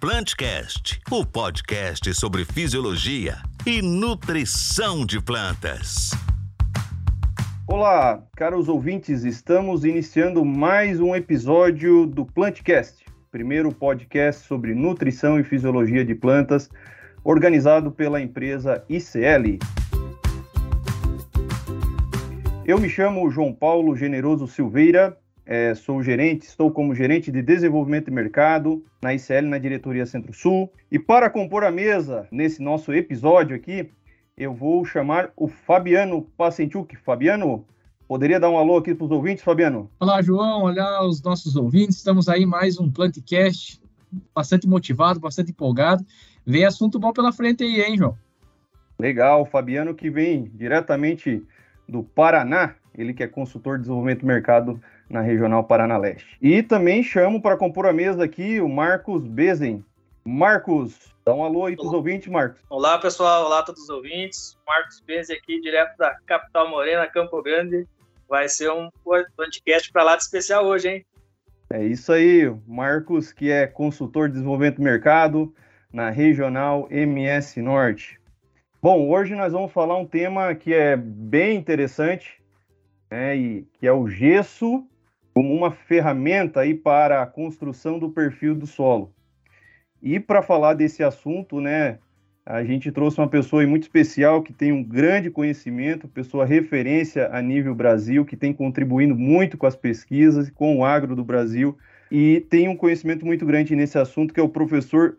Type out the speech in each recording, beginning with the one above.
Plantcast, o podcast sobre fisiologia e nutrição de plantas. Olá, caros ouvintes, estamos iniciando mais um episódio do Plantcast, primeiro podcast sobre nutrição e fisiologia de plantas, organizado pela empresa ICL. Eu me chamo João Paulo Generoso Silveira é, sou gerente, estou como gerente de desenvolvimento de mercado na ICL, na diretoria Centro-Sul. E para compor a mesa nesse nosso episódio aqui, eu vou chamar o Fabiano Pacentiuk. Fabiano, poderia dar um alô aqui para os ouvintes, Fabiano? Olá, João. Olá, os nossos ouvintes. Estamos aí mais um Plantcast, bastante motivado, bastante empolgado. Vem assunto bom pela frente aí, hein, João? Legal, Fabiano que vem diretamente do Paraná, ele que é consultor de desenvolvimento do mercado na Regional Paraná Leste. E também chamo para compor a mesa aqui o Marcos Bezen. Marcos, dá um alô aí para os ouvintes, Marcos. Olá, pessoal. Olá a todos os ouvintes. Marcos Bezen aqui, direto da capital morena, Campo Grande. Vai ser um podcast para lá de especial hoje, hein? É isso aí, Marcos, que é consultor de desenvolvimento do mercado na Regional MS Norte. Bom, hoje nós vamos falar um tema que é bem interessante, né, e que é o gesso como uma ferramenta aí para a construção do perfil do solo. E para falar desse assunto, né, a gente trouxe uma pessoa muito especial que tem um grande conhecimento, pessoa referência a nível Brasil, que tem contribuindo muito com as pesquisas, com o agro do Brasil e tem um conhecimento muito grande nesse assunto, que é o professor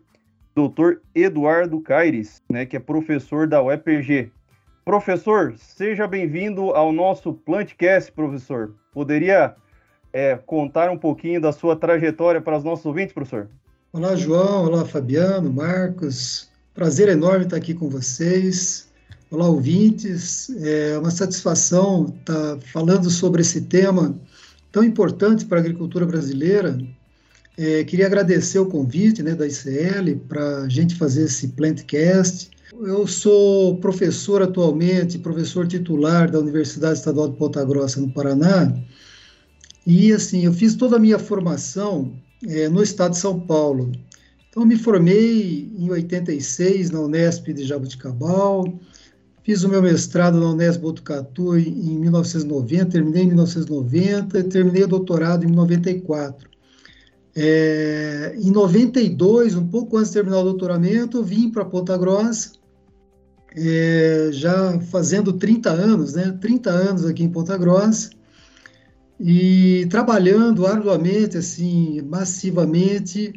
Dr. Eduardo Caires, né, que é professor da UEPG. Professor, seja bem-vindo ao nosso Plantcast, professor. Poderia é, contar um pouquinho da sua trajetória para os nossos ouvintes, professor? Olá, João. Olá, Fabiano, Marcos. Prazer enorme estar aqui com vocês. Olá, ouvintes. É uma satisfação estar falando sobre esse tema tão importante para a agricultura brasileira. É, queria agradecer o convite né, da ICL para a gente fazer esse Plantcast. Eu sou professor atualmente, professor titular da Universidade Estadual de Ponta Grossa, no Paraná, e assim, eu fiz toda a minha formação é, no estado de São Paulo. Então, me formei em 86 na Unesp de Jabuticabal, fiz o meu mestrado na Unesp Botucatu em, em 1990, terminei em 1990 e terminei o doutorado em 94. É, em 92, um pouco antes de terminar o doutoramento, vim para Ponta Grossa, é, já fazendo 30 anos, né? 30 anos aqui em Ponta Grossa, e trabalhando arduamente, assim, massivamente,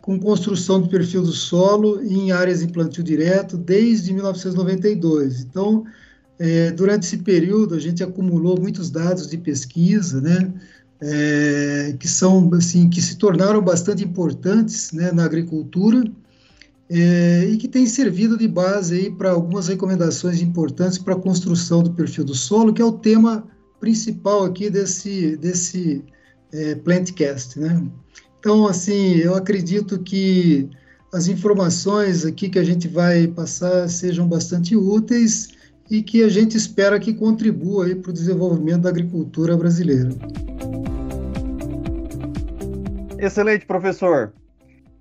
com construção do perfil do solo em áreas em plantio direto desde 1992. Então, é, durante esse período, a gente acumulou muitos dados de pesquisa, né, é, que são, assim, que se tornaram bastante importantes, né, na agricultura, é, e que tem servido de base aí para algumas recomendações importantes para a construção do perfil do solo, que é o tema principal aqui desse, desse é, Plantcast, né? Então, assim, eu acredito que as informações aqui que a gente vai passar sejam bastante úteis e que a gente espera que contribua para o desenvolvimento da agricultura brasileira. Excelente, professor.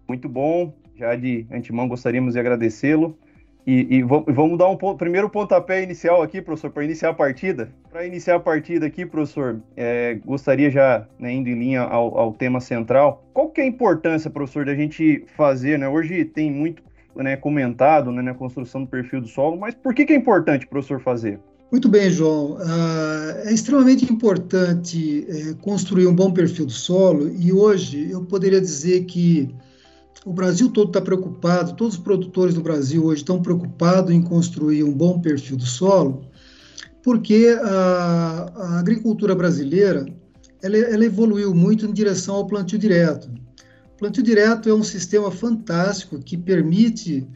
Muito bom. Já de antemão gostaríamos de agradecê-lo. E, e, vamos dar um primeiro pontapé inicial aqui, professor, para iniciar a partida. Para iniciar a partida aqui, professor, é, gostaria já, né, indo em linha ao, ao, tema central, qual que é a importância, professor, da gente fazer, né? Hoje tem muito né, comentado né, na construção do perfil do solo, mas por que, que é importante, professor, fazer? Muito bem, João. Uh, é extremamente importante é, construir um bom perfil do solo e hoje eu poderia dizer que o Brasil todo está preocupado, todos os produtores do Brasil hoje estão preocupados em construir um bom perfil do solo, porque a, a agricultura brasileira ela, ela, evoluiu muito em direção ao plantio direto. O plantio direto é um sistema fantástico que permite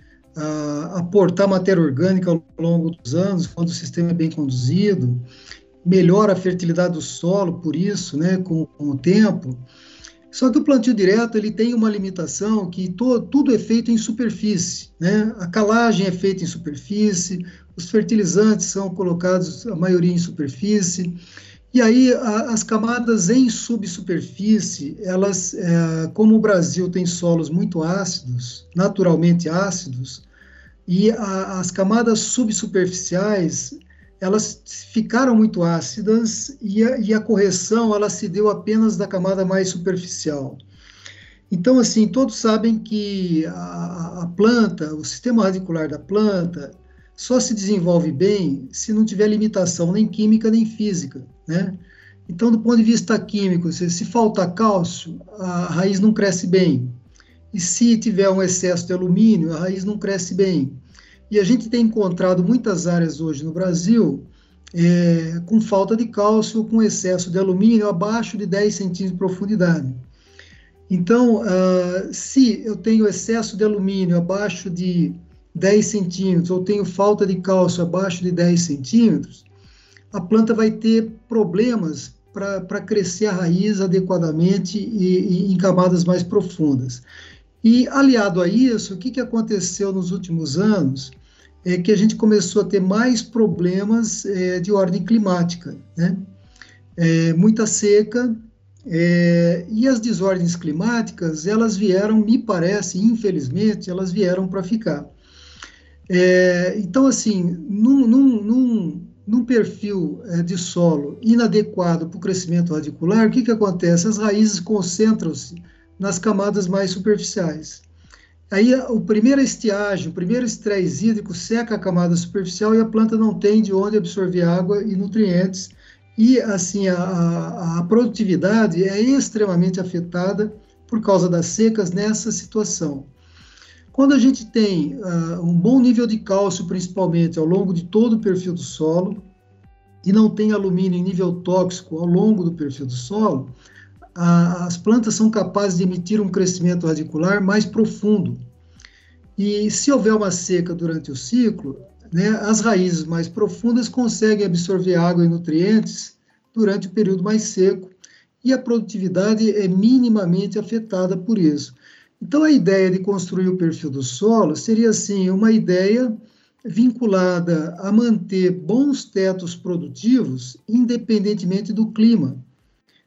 aportar matéria orgânica ao longo dos anos, quando o sistema é bem conduzido, melhora a fertilidade do solo, por isso, né, com, com o tempo. Só que o plantio direto ele tem uma limitação que to, tudo é feito em superfície, né? A calagem é feita em superfície, os fertilizantes são colocados a maioria em superfície. E aí, a, as camadas em subsuperfície, elas, é, como o Brasil tem solos muito ácidos, naturalmente ácidos, e a, as camadas subsuperficiais, elas ficaram muito ácidas e a, e a correção, ela se deu apenas da camada mais superficial. Então, assim, todos sabem que a, a planta, o sistema radicular da planta, só se desenvolve bem se não tiver limitação nem química nem física, né? Então, do ponto de vista químico, se, se faltar cálcio, a raiz não cresce bem. E se tiver um excesso de alumínio, a raiz não cresce bem. E a gente tem encontrado muitas áreas hoje no Brasil é, com falta de cálcio, com excesso de alumínio abaixo de 10 centímetros de profundidade. Então, uh, se eu tenho excesso de alumínio abaixo de 10 centímetros ou tenho falta de cálcio abaixo de 10 centímetros, a planta vai ter problemas para crescer a raiz adequadamente e, e, em camadas mais profundas. E, aliado a isso, o que, que aconteceu nos últimos anos é que a gente começou a ter mais problemas é, de ordem climática, né? É, muita seca, é, e as desordens climáticas, elas vieram, me parece, infelizmente, elas vieram para ficar. É, então, assim, num, num, num, num perfil é, de solo inadequado para o crescimento radicular, o que, que acontece? As raízes concentram-se nas camadas mais superficiais. Aí, o primeiro estiagem, o primeiro estresse hídrico seca a camada superficial e a planta não tem de onde absorver água e nutrientes, e assim a, a produtividade é extremamente afetada por causa das secas nessa situação. Quando a gente tem uh, um bom nível de cálcio, principalmente ao longo de todo o perfil do solo, e não tem alumínio em nível tóxico ao longo do perfil do solo, as plantas são capazes de emitir um crescimento radicular mais profundo. E se houver uma seca durante o ciclo, né, as raízes mais profundas conseguem absorver água e nutrientes durante o período mais seco, e a produtividade é minimamente afetada por isso. Então, a ideia de construir o perfil do solo seria, assim, uma ideia vinculada a manter bons tetos produtivos, independentemente do clima.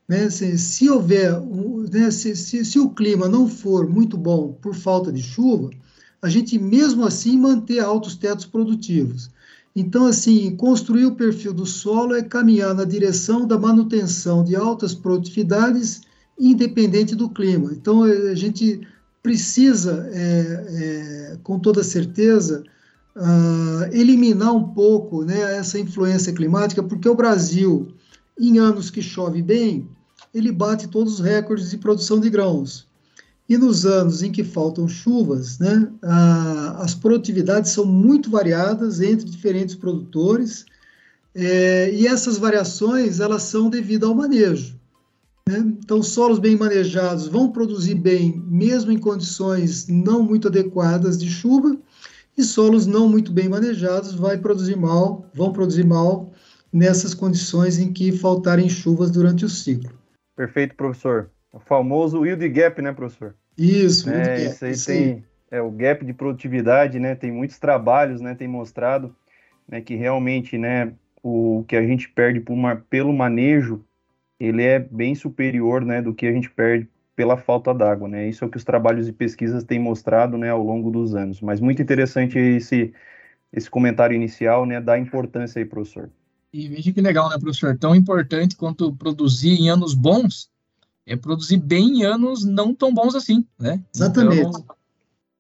Né? Se, se houver, né, se, se, se, o clima não for muito bom por falta de chuva, a gente mesmo assim manter altos tetos produtivos. Então, assim, construir o perfil do solo é caminhar na direção da manutenção de altas produtividades, independente do clima. Então, a gente precisa, é, é, com toda certeza, uh, eliminar um pouco né, essa influência climática, porque o Brasil, em anos que chove bem, ele bate todos os recordes de produção de grãos. E nos anos em que faltam chuvas, né, a, as produtividades são muito variadas entre diferentes produtores, é, e essas variações elas são devido ao manejo. Né? Então, solos bem manejados vão produzir bem, mesmo em condições não muito adequadas de chuva, e solos não muito bem manejados vai produzir mal, vão produzir mal nessas condições em que faltarem chuvas durante o ciclo. Perfeito, professor. O famoso yield gap, né, professor? Isso, é, isso aí tem. É, o gap de produtividade, né? Tem muitos trabalhos, né? Tem mostrado né, que realmente, né, o que a gente perde pelo manejo ele é bem superior né, do que a gente perde pela falta d'água, né? Isso é o que os trabalhos e pesquisas têm mostrado, né, ao longo dos anos. Mas muito interessante esse esse comentário inicial, né, da importância aí, professor. E veja que legal, né, professor? Tão importante quanto produzir em anos bons é produzir bem em anos não tão bons assim, né? Exatamente. Então,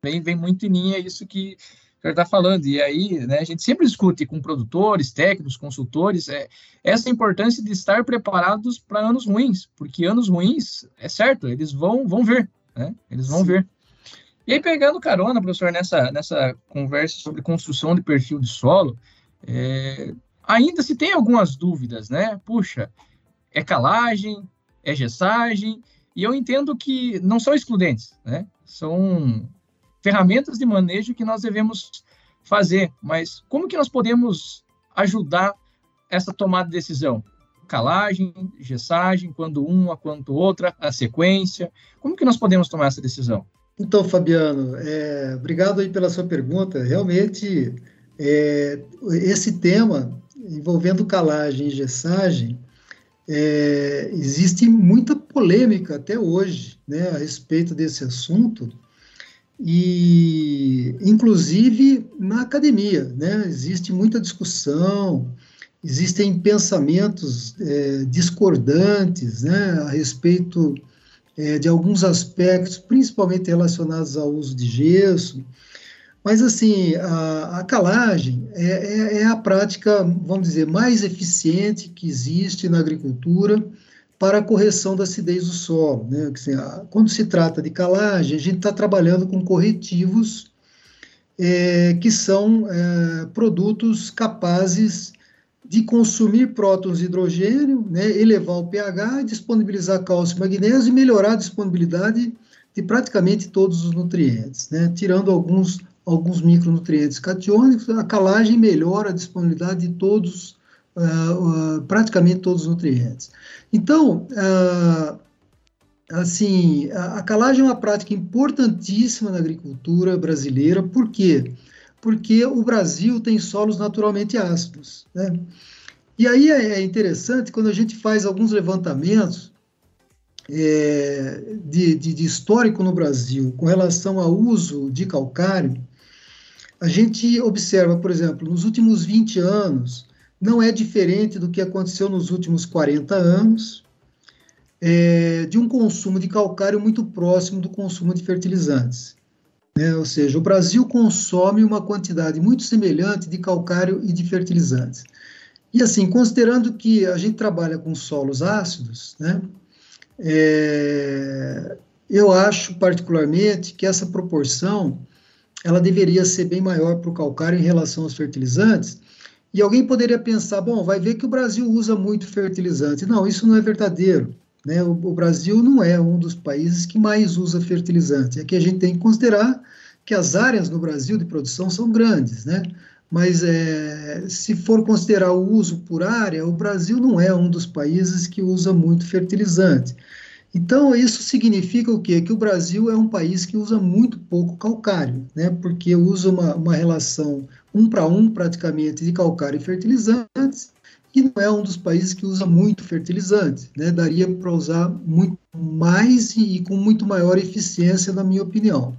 vem, vem muito em linha isso que senhor está falando. E aí, né, a gente sempre discute com produtores, técnicos, consultores, é, essa importância de estar preparados para anos ruins, porque anos ruins, é certo, eles vão, vão ver, né? Eles vão Sim. ver. E aí, pegando carona, professor, nessa, nessa conversa sobre construção de perfil de solo, é, ainda se tem algumas dúvidas, né? Puxa, é calagem, é gessagem, e eu entendo que não são excludentes, né? São ferramentas de manejo que nós devemos fazer, mas como que nós podemos ajudar essa tomada de decisão? Calagem, gessagem, quando uma, quando outra, a sequência. Como que nós podemos tomar essa decisão? Então, Fabiano, é, obrigado aí pela sua pergunta. Realmente, é, esse tema envolvendo calagem e gessagem, é, existe muita polêmica até hoje né, a respeito desse assunto, e inclusive na academia, né, existe muita discussão, existem pensamentos é, discordantes né, a respeito é, de alguns aspectos, principalmente relacionados ao uso de gesso. Mas, assim, a, a calagem é, é, é, a prática, vamos dizer, mais eficiente que existe na agricultura para a correção da acidez do solo. Né? Quando se trata de calagem, a gente está trabalhando com corretivos é, que são é, produtos capazes de consumir prótons de hidrogênio, né, elevar o pH, disponibilizar cálcio e magnésio e melhorar a disponibilidade de praticamente todos os nutrientes, né, tirando alguns, alguns micronutrientes catiônicos, a calagem melhora a disponibilidade de todos, uh, uh, praticamente todos os nutrientes. Então, uh, assim, a, a calagem é uma prática importantíssima na agricultura brasileira, por quê? Porque porque o Brasil tem solos naturalmente ácidos. Né? E aí é, é interessante quando a gente faz alguns levantamentos é, de, de, de, histórico no Brasil com relação ao uso de calcário, a gente observa, por exemplo, nos últimos 20 anos, não é diferente do que aconteceu nos últimos 40 anos, é, de um consumo de calcário muito próximo do consumo de fertilizantes. Né? Ou seja, o Brasil consome uma quantidade muito semelhante de calcário e de fertilizantes. E assim, considerando que a gente trabalha com solos ácidos, né, é, eu acho particularmente que essa proporção ela deveria ser bem maior para o calcário em relação aos fertilizantes. E alguém poderia pensar, bom, vai ver que o Brasil usa muito fertilizante. Não, isso não é verdadeiro. Né? O, o, Brasil não é um dos países que mais usa fertilizante. Aqui a gente tem que considerar que as áreas no Brasil de produção são grandes, né? Mas é, se for considerar o uso por área, o Brasil não é um dos países que usa muito fertilizante. Então, isso significa o quê? Que o Brasil é um país que usa muito pouco calcário, né? Porque usa uma, uma relação um para um, praticamente, de calcário e fertilizantes, e não é um dos países que usa muito fertilizante, né? Daria para usar muito mais e, e, com muito maior eficiência, na minha opinião.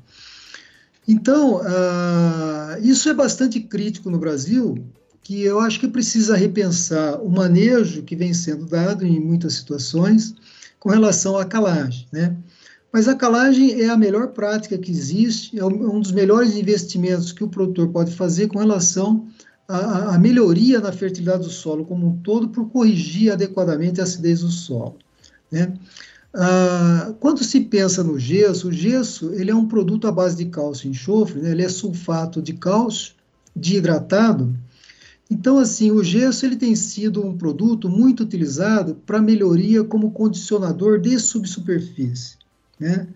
Então, uh, isso é bastante crítico no Brasil, que eu acho que precisa repensar o manejo que vem sendo dado em muitas situações com relação à calagem, né? Mas a calagem é a melhor prática que existe, é um dos melhores investimentos que o produtor pode fazer com relação a, melhoria na fertilidade do solo como um todo por corrigir adequadamente a acidez do solo. Né? Ah, quando se pensa no gesso, o gesso ele é um produto à base de cálcio e enxofre, né? ele é sulfato de cálcio hidratado. Então, assim, o gesso ele tem sido um produto muito utilizado para melhoria como condicionador de subsuperfície, né?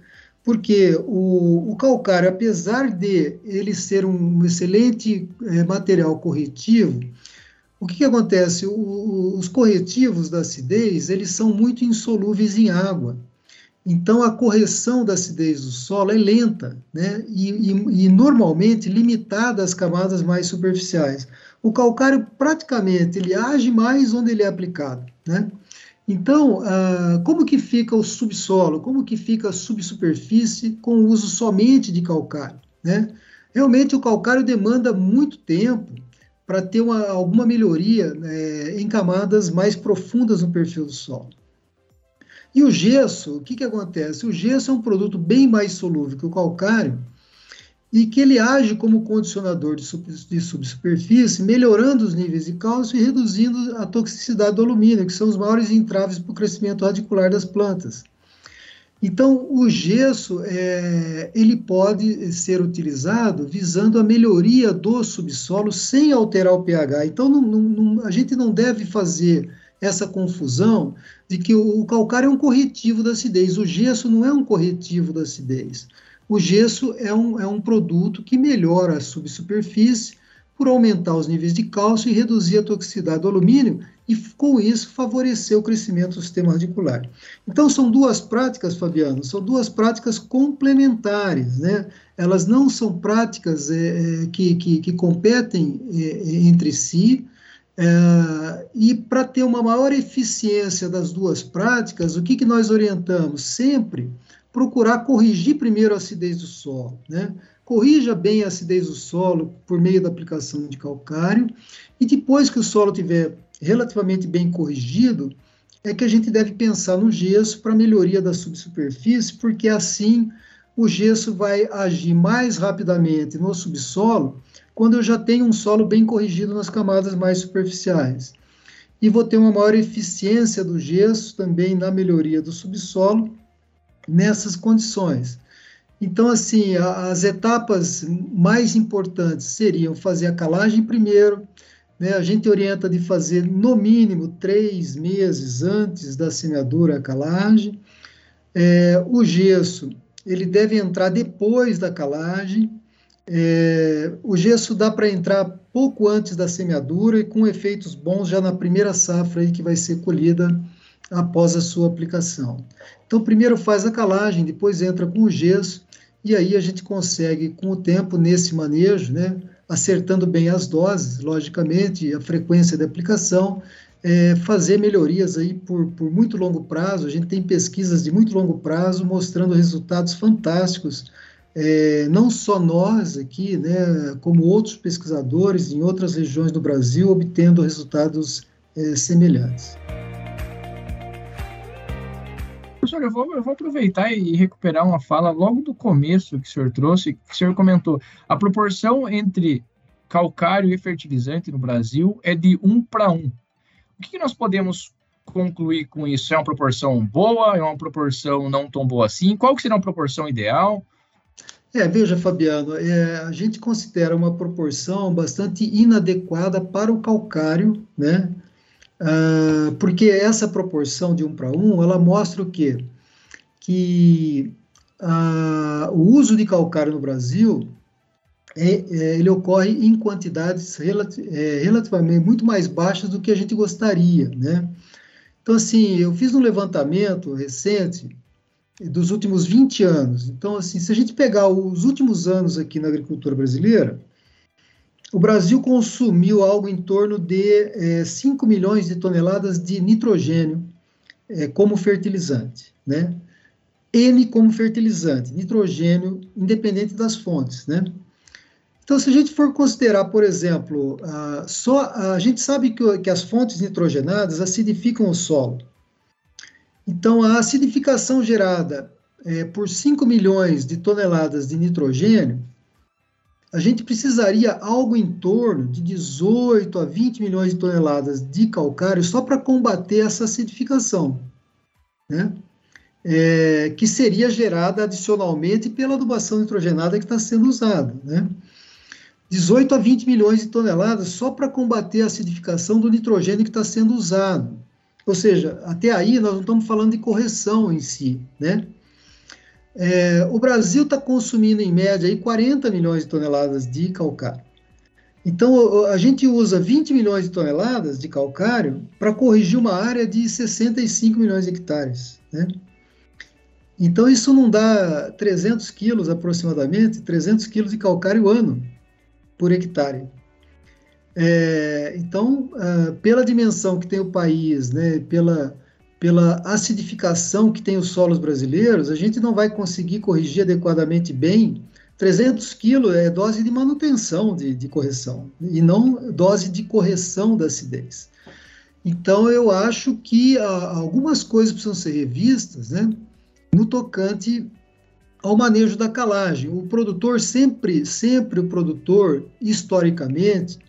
porque o, o, calcário, apesar de ele ser um excelente é, material corretivo, o que, que acontece? O, os corretivos da acidez, eles são muito insolúveis em água. Então, a correção da acidez do solo é lenta, né? E, e, e, normalmente limitada às camadas mais superficiais. O calcário, praticamente, ele age mais onde ele é aplicado, né? Então, ah, como que fica o subsolo? Como que fica a subsuperfície com o uso somente de calcário? Né? Realmente o calcário demanda muito tempo para ter uma, alguma melhoria né, em camadas mais profundas no perfil do solo. E o gesso, o que, que acontece? O gesso é um produto bem mais solúvel que o calcário, e que ele age como condicionador de, sub, de subsuperfície, melhorando os níveis de cálcio e reduzindo a toxicidade do alumínio, que são os maiores entraves para o crescimento radicular das plantas. Então, o gesso é, ele pode ser utilizado visando a melhoria do subsolo sem alterar o pH. Então, não, não, a gente não deve fazer essa confusão de que o, o calcário é um corretivo da acidez. O gesso não é um corretivo da acidez. O gesso é um, é um produto que melhora a subsuperfície por aumentar os níveis de cálcio e reduzir a toxicidade do alumínio e, com isso, favorecer o crescimento do sistema radicular. Então, são duas práticas, Fabiano, são duas práticas complementares, né? Elas não são práticas é, é que, que, que, competem é, é entre si, É, e para ter uma maior eficiência das duas práticas, o que, que nós orientamos? Sempre procurar corrigir primeiro a acidez do solo. Né? Corrija bem a acidez do solo por meio da aplicação de calcário, e depois que o solo tiver relativamente bem corrigido, é que a gente deve pensar no gesso para melhoria da subsuperfície, porque assim o gesso vai agir mais rapidamente no subsolo quando eu já tenho um solo bem corrigido nas camadas mais superficiais. E vou ter uma maior eficiência do gesso também na melhoria do subsolo nessas condições. Então, assim, as etapas mais importantes seriam fazer a calagem primeiro, né? a gente orienta de fazer no mínimo três meses antes da semeadura a calagem. É, o gesso, ele deve entrar depois da calagem, é, o gesso dá para entrar pouco antes da semeadura e com efeitos bons já na primeira safra aí que vai ser colhida após a sua aplicação. Então, primeiro faz a calagem, depois entra com o gesso, e aí a gente consegue, com o tempo, nesse manejo, né, acertando bem as doses, logicamente, a frequência de aplicação, é, fazer melhorias aí por, por muito longo prazo. A gente tem pesquisas de muito longo prazo mostrando resultados fantásticos é, não só nós aqui, né, como outros pesquisadores em outras regiões do Brasil, obtendo resultados é, semelhantes. Eu vou, eu vou aproveitar e recuperar uma fala logo do começo que o senhor trouxe, que o senhor comentou. A proporção entre calcário e fertilizante no Brasil é de um para um. O que, que nós podemos concluir com isso? É uma proporção boa? É uma proporção não tão boa assim? Qual que seria uma proporção ideal? É, veja, Fabiano, é, a gente considera uma proporção bastante inadequada para o calcário, né? Ah, porque essa proporção de um para um, ela mostra o quê? Que ah, o uso de calcário no Brasil, é, é, ele ocorre em quantidades relati é, relativamente muito mais baixas do que a gente gostaria, né? Então, assim, eu fiz um levantamento recente dos últimos 20 anos. Então, assim, se a gente pegar os últimos anos aqui na agricultura brasileira, o Brasil consumiu algo em torno de é, 5 milhões de toneladas de nitrogênio é, como fertilizante, né? N como fertilizante, nitrogênio, independente das fontes, né? Então, se a gente for considerar, por exemplo, a, só a gente sabe que, que as fontes nitrogenadas acidificam o solo. Então, a acidificação gerada é, por 5 milhões de toneladas de nitrogênio, a gente precisaria algo em torno de 18 a 20 milhões de toneladas de calcário só para combater essa acidificação, né? É, que seria gerada adicionalmente pela adubação nitrogenada que está sendo usada, né? 18 a 20 milhões de toneladas só para combater a acidificação do nitrogênio que está sendo usado. Ou seja, até aí nós não estamos falando de correção em si, né? É, o Brasil está consumindo em média aí 40 milhões de toneladas de calcário. Então a gente usa 20 milhões de toneladas de calcário para corrigir uma área de 65 milhões de hectares, né? Então isso não dá 300 quilos aproximadamente, 300 quilos de calcário ano por hectare. É, então, uh, pela dimensão que tem o país, né, pela, pela acidificação que tem os solos brasileiros, a gente não vai conseguir corrigir adequadamente bem. 300 quilos é dose de manutenção de, de correção, e não dose de correção da acidez. Então, eu acho que uh, algumas coisas precisam ser revistas, né, no tocante ao manejo da calagem. O produtor sempre, sempre o produtor, historicamente,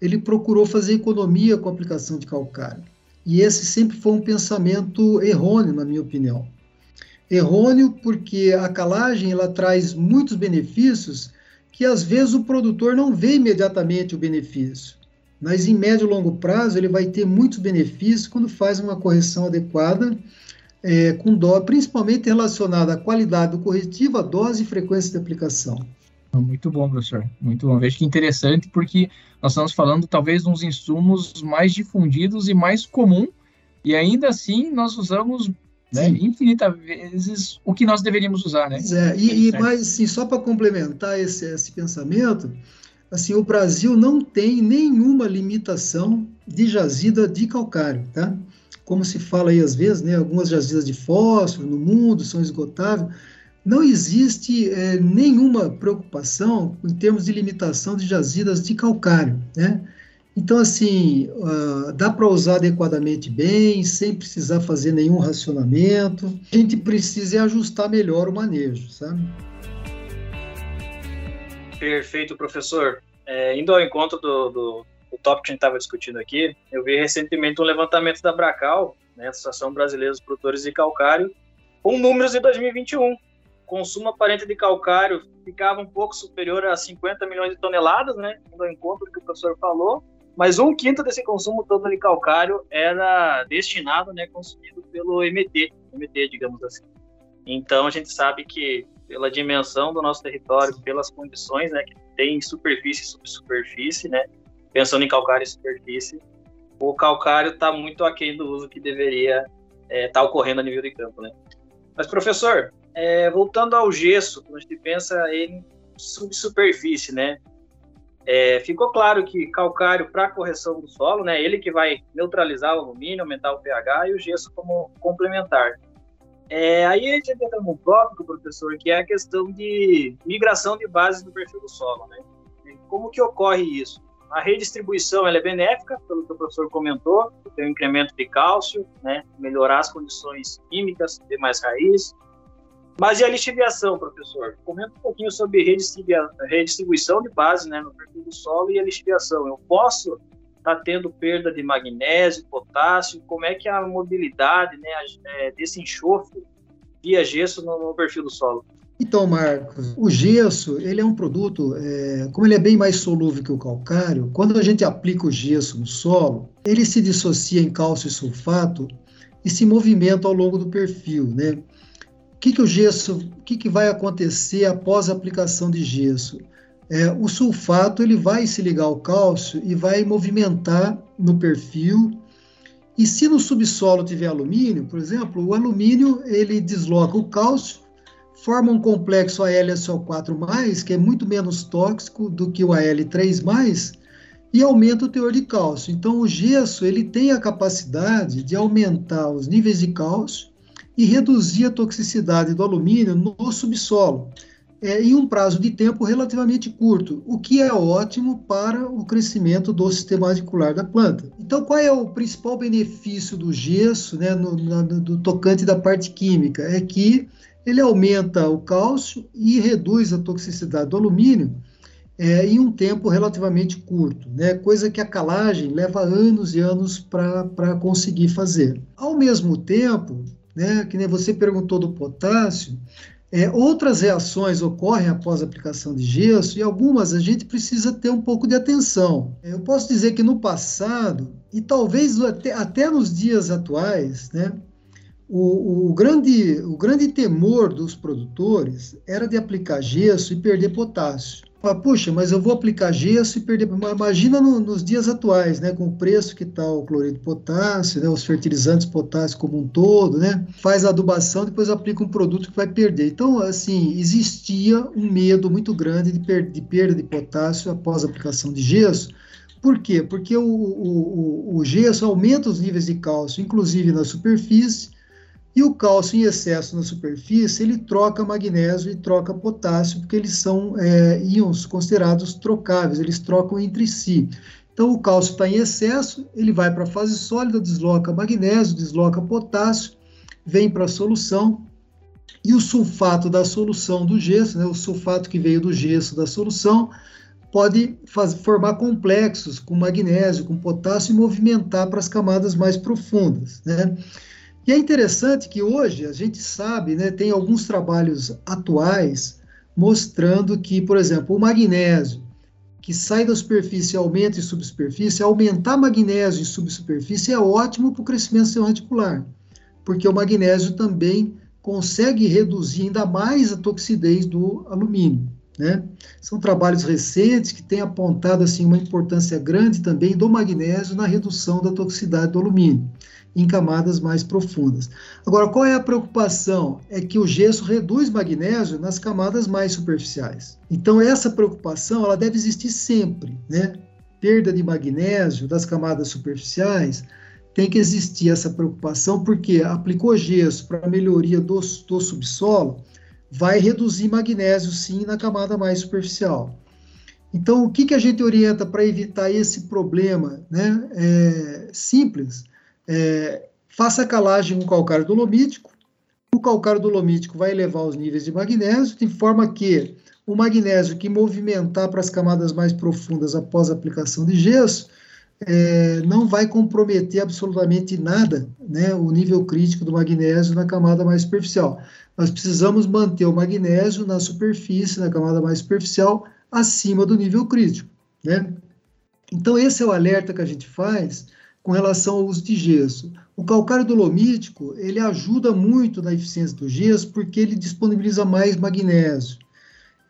ele procurou fazer economia com a aplicação de calcário. E esse sempre foi um pensamento errôneo, na minha opinião. Errôneo porque a calagem ela traz muitos benefícios que às vezes o produtor não vê imediatamente o benefício. Mas em médio e longo prazo ele vai ter muitos benefícios quando faz uma correção adequada, é, com dó, principalmente relacionada à qualidade do corretivo, a dose e frequência de aplicação. Muito bom, professor. Muito bom. Vejo que interessante, porque nós estamos falando talvez uns insumos mais difundidos e mais comum, e ainda assim nós usamos né, infinitas vezes o que nós deveríamos usar, né? É, e, e mais assim, só para complementar esse, esse pensamento, assim, o Brasil não tem nenhuma limitação de jazida de calcário, tá? Como se fala aí às vezes, né? Algumas jazidas de fósforo no mundo são esgotáveis. Não existe é, nenhuma preocupação em termos de limitação de jazidas de calcário, né? Então, assim, uh, dá para usar adequadamente bem, sem precisar fazer nenhum racionamento. A gente precisa ajustar melhor o manejo, sabe? Perfeito, professor. É, indo ao encontro do, do, do tópico que a gente estava discutindo aqui, eu vi recentemente um levantamento da Bracal, né, Associação Brasileira dos Produtores de Calcário, com números de 2021. Consumo aparente de calcário ficava um pouco superior a 50 milhões de toneladas, né, ao encontro que o professor falou, mas um quinto desse consumo todo de calcário era destinado, né, consumido pelo MT, MT, digamos assim. Então a gente sabe que pela dimensão do nosso território, pelas condições, né, que tem superfície e subsuperfície, né, pensando em calcário e superfície, o calcário está muito aquém do uso que deveria estar é, tá ocorrendo a nível de campo, né. Mas professor, é, voltando ao gesso, quando a gente pensa em subsuperfície, né, é, ficou claro que calcário para correção do solo, né, ele que vai neutralizar o alumínio, aumentar o pH e o gesso como complementar. É, aí a gente entra num tópico, professor, que é a questão de migração de bases no perfil do solo. Né? Como que ocorre isso? A redistribuição ela é benéfica, pelo que o professor comentou, tem um incremento de cálcio, né, melhorar as condições químicas, ter mais raiz, mas e a lixiviação, professor? Comenta um pouquinho sobre redistribuição de base né, no perfil do solo e a lixiviação. Eu posso estar tá tendo perda de magnésio, potássio? Como é que é a mobilidade né, é, desse enxofre via gesso no, no, perfil do solo? Então, Marcos, o gesso, ele é um produto, é, como ele é bem mais solúvel que o calcário, quando a gente aplica o gesso no solo, ele se dissocia em cálcio e sulfato e se movimenta ao longo do perfil, né? O que, que o gesso, que, que vai acontecer após a aplicação de gesso? É, o sulfato ele vai se ligar ao cálcio e vai movimentar no perfil. E se no subsolo tiver alumínio, por exemplo, o alumínio ele desloca o cálcio, forma um complexo AlSO4+, que é muito menos tóxico do que o Al3+, e aumenta o teor de cálcio. Então o gesso ele tem a capacidade de aumentar os níveis de cálcio e reduzir a toxicidade do alumínio no subsolo é, em um prazo de tempo relativamente curto, o que é ótimo para o crescimento do sistema radicular da planta. Então, qual é o principal benefício do gesso, né, no, no, do tocante da parte química? É que ele aumenta o cálcio e reduz a toxicidade do alumínio é, em um tempo relativamente curto, né? coisa que a calagem leva anos e anos para conseguir fazer. Ao mesmo tempo, né, que nem você perguntou do potássio, é, outras reações ocorrem após a aplicação de gesso e algumas a gente precisa ter um pouco de atenção. Eu posso dizer que no passado, e talvez até, até nos dias atuais, né, o, o, grande, o grande temor dos produtores era de aplicar gesso e perder potássio. Puxa, mas eu vou aplicar gesso e perder. Imagina no, nos dias atuais, né, com o preço que está o cloreto de potássio, né, os fertilizantes potássio como um todo, né, faz a adubação, depois aplica um produto que vai perder. Então, assim, existia um medo muito grande de, per de perda de potássio após a aplicação de gesso. Por quê? Porque o, o, o, o gesso aumenta os níveis de cálcio, inclusive na superfície, e o cálcio em excesso na superfície, ele troca magnésio e troca potássio, porque eles são é, íons considerados trocáveis, eles trocam entre si. Então, o cálcio está em excesso, ele vai para a fase sólida, desloca magnésio, desloca potássio, vem para a solução, e o sulfato da solução do gesso, né, o sulfato que veio do gesso da solução, pode formar complexos com magnésio, com potássio e movimentar para as camadas mais profundas. Né? E é interessante que hoje a gente sabe, né, tem alguns trabalhos atuais mostrando que, por exemplo, o magnésio que sai da superfície e aumenta em subsuperfície, aumentar magnésio em subsuperfície é ótimo para o crescimento seu radicular, porque o magnésio também consegue reduzir ainda mais a toxidez do alumínio. Né? São trabalhos recentes que têm apontado assim uma importância grande também do magnésio na redução da toxicidade do alumínio em camadas mais profundas. Agora, qual é a preocupação? É que o gesso reduz magnésio nas camadas mais superficiais. Então, essa preocupação ela deve existir sempre, né? perda de magnésio das camadas superficiais, tem que existir essa preocupação, porque aplicou gesso para melhoria do, do subsolo, vai reduzir magnésio sim na camada mais superficial. Então, o que, que a gente orienta para evitar esse problema? Né? É simples. É, faça calagem com calcário dolomítico. O calcário dolomítico vai elevar os níveis de magnésio, de forma que o magnésio que movimentar para as camadas mais profundas após a aplicação de gesso é, não vai comprometer absolutamente nada né, o nível crítico do magnésio na camada mais superficial. Nós precisamos manter o magnésio na superfície, na camada mais superficial, acima do nível crítico. Né? Então, esse é o alerta que a gente faz com relação ao uso de gesso. O calcário dolomítico, ele ajuda muito na eficiência do gesso porque ele disponibiliza mais magnésio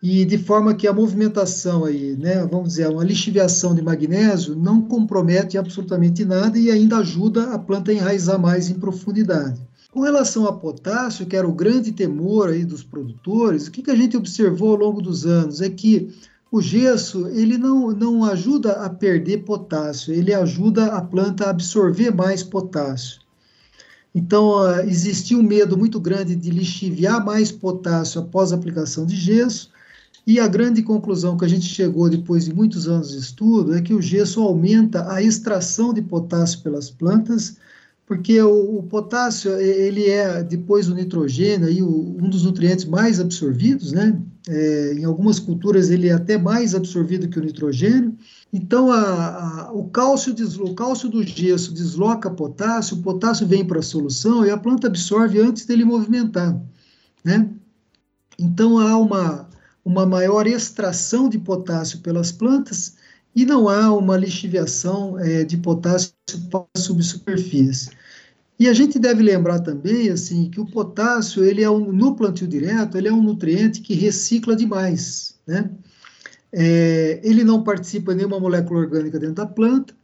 e de forma que a movimentação aí, né, vamos dizer, uma lixiviação de magnésio não compromete absolutamente nada e ainda ajuda a planta a enraizar mais em profundidade. Com relação a potássio, que era o grande temor aí dos produtores, o que, que a gente observou ao longo dos anos é que o gesso ele não, não ajuda a perder potássio, ele ajuda a planta a absorver mais potássio. Então, existia um medo muito grande de lixiviar mais potássio após a aplicação de gesso, e a grande conclusão que a gente chegou depois de muitos anos de estudo é que o gesso aumenta a extração de potássio pelas plantas, porque o, o potássio ele é depois do nitrogênio aí um dos nutrientes mais absorvidos, né? É, em algumas culturas ele é até mais absorvido que o nitrogênio. Então a, a, o cálcio o cálcio do gesso desloca potássio, o potássio vem para a solução e a planta absorve antes dele movimentar, né? Então há uma uma maior extração de potássio pelas plantas e não há uma lixiviação é, de potássio para a subsuperfície. E a gente deve lembrar também assim que o potássio ele é um, no plantio direto ele é um nutriente que recicla demais, né? É, ele não participa de nenhuma molécula orgânica dentro da planta.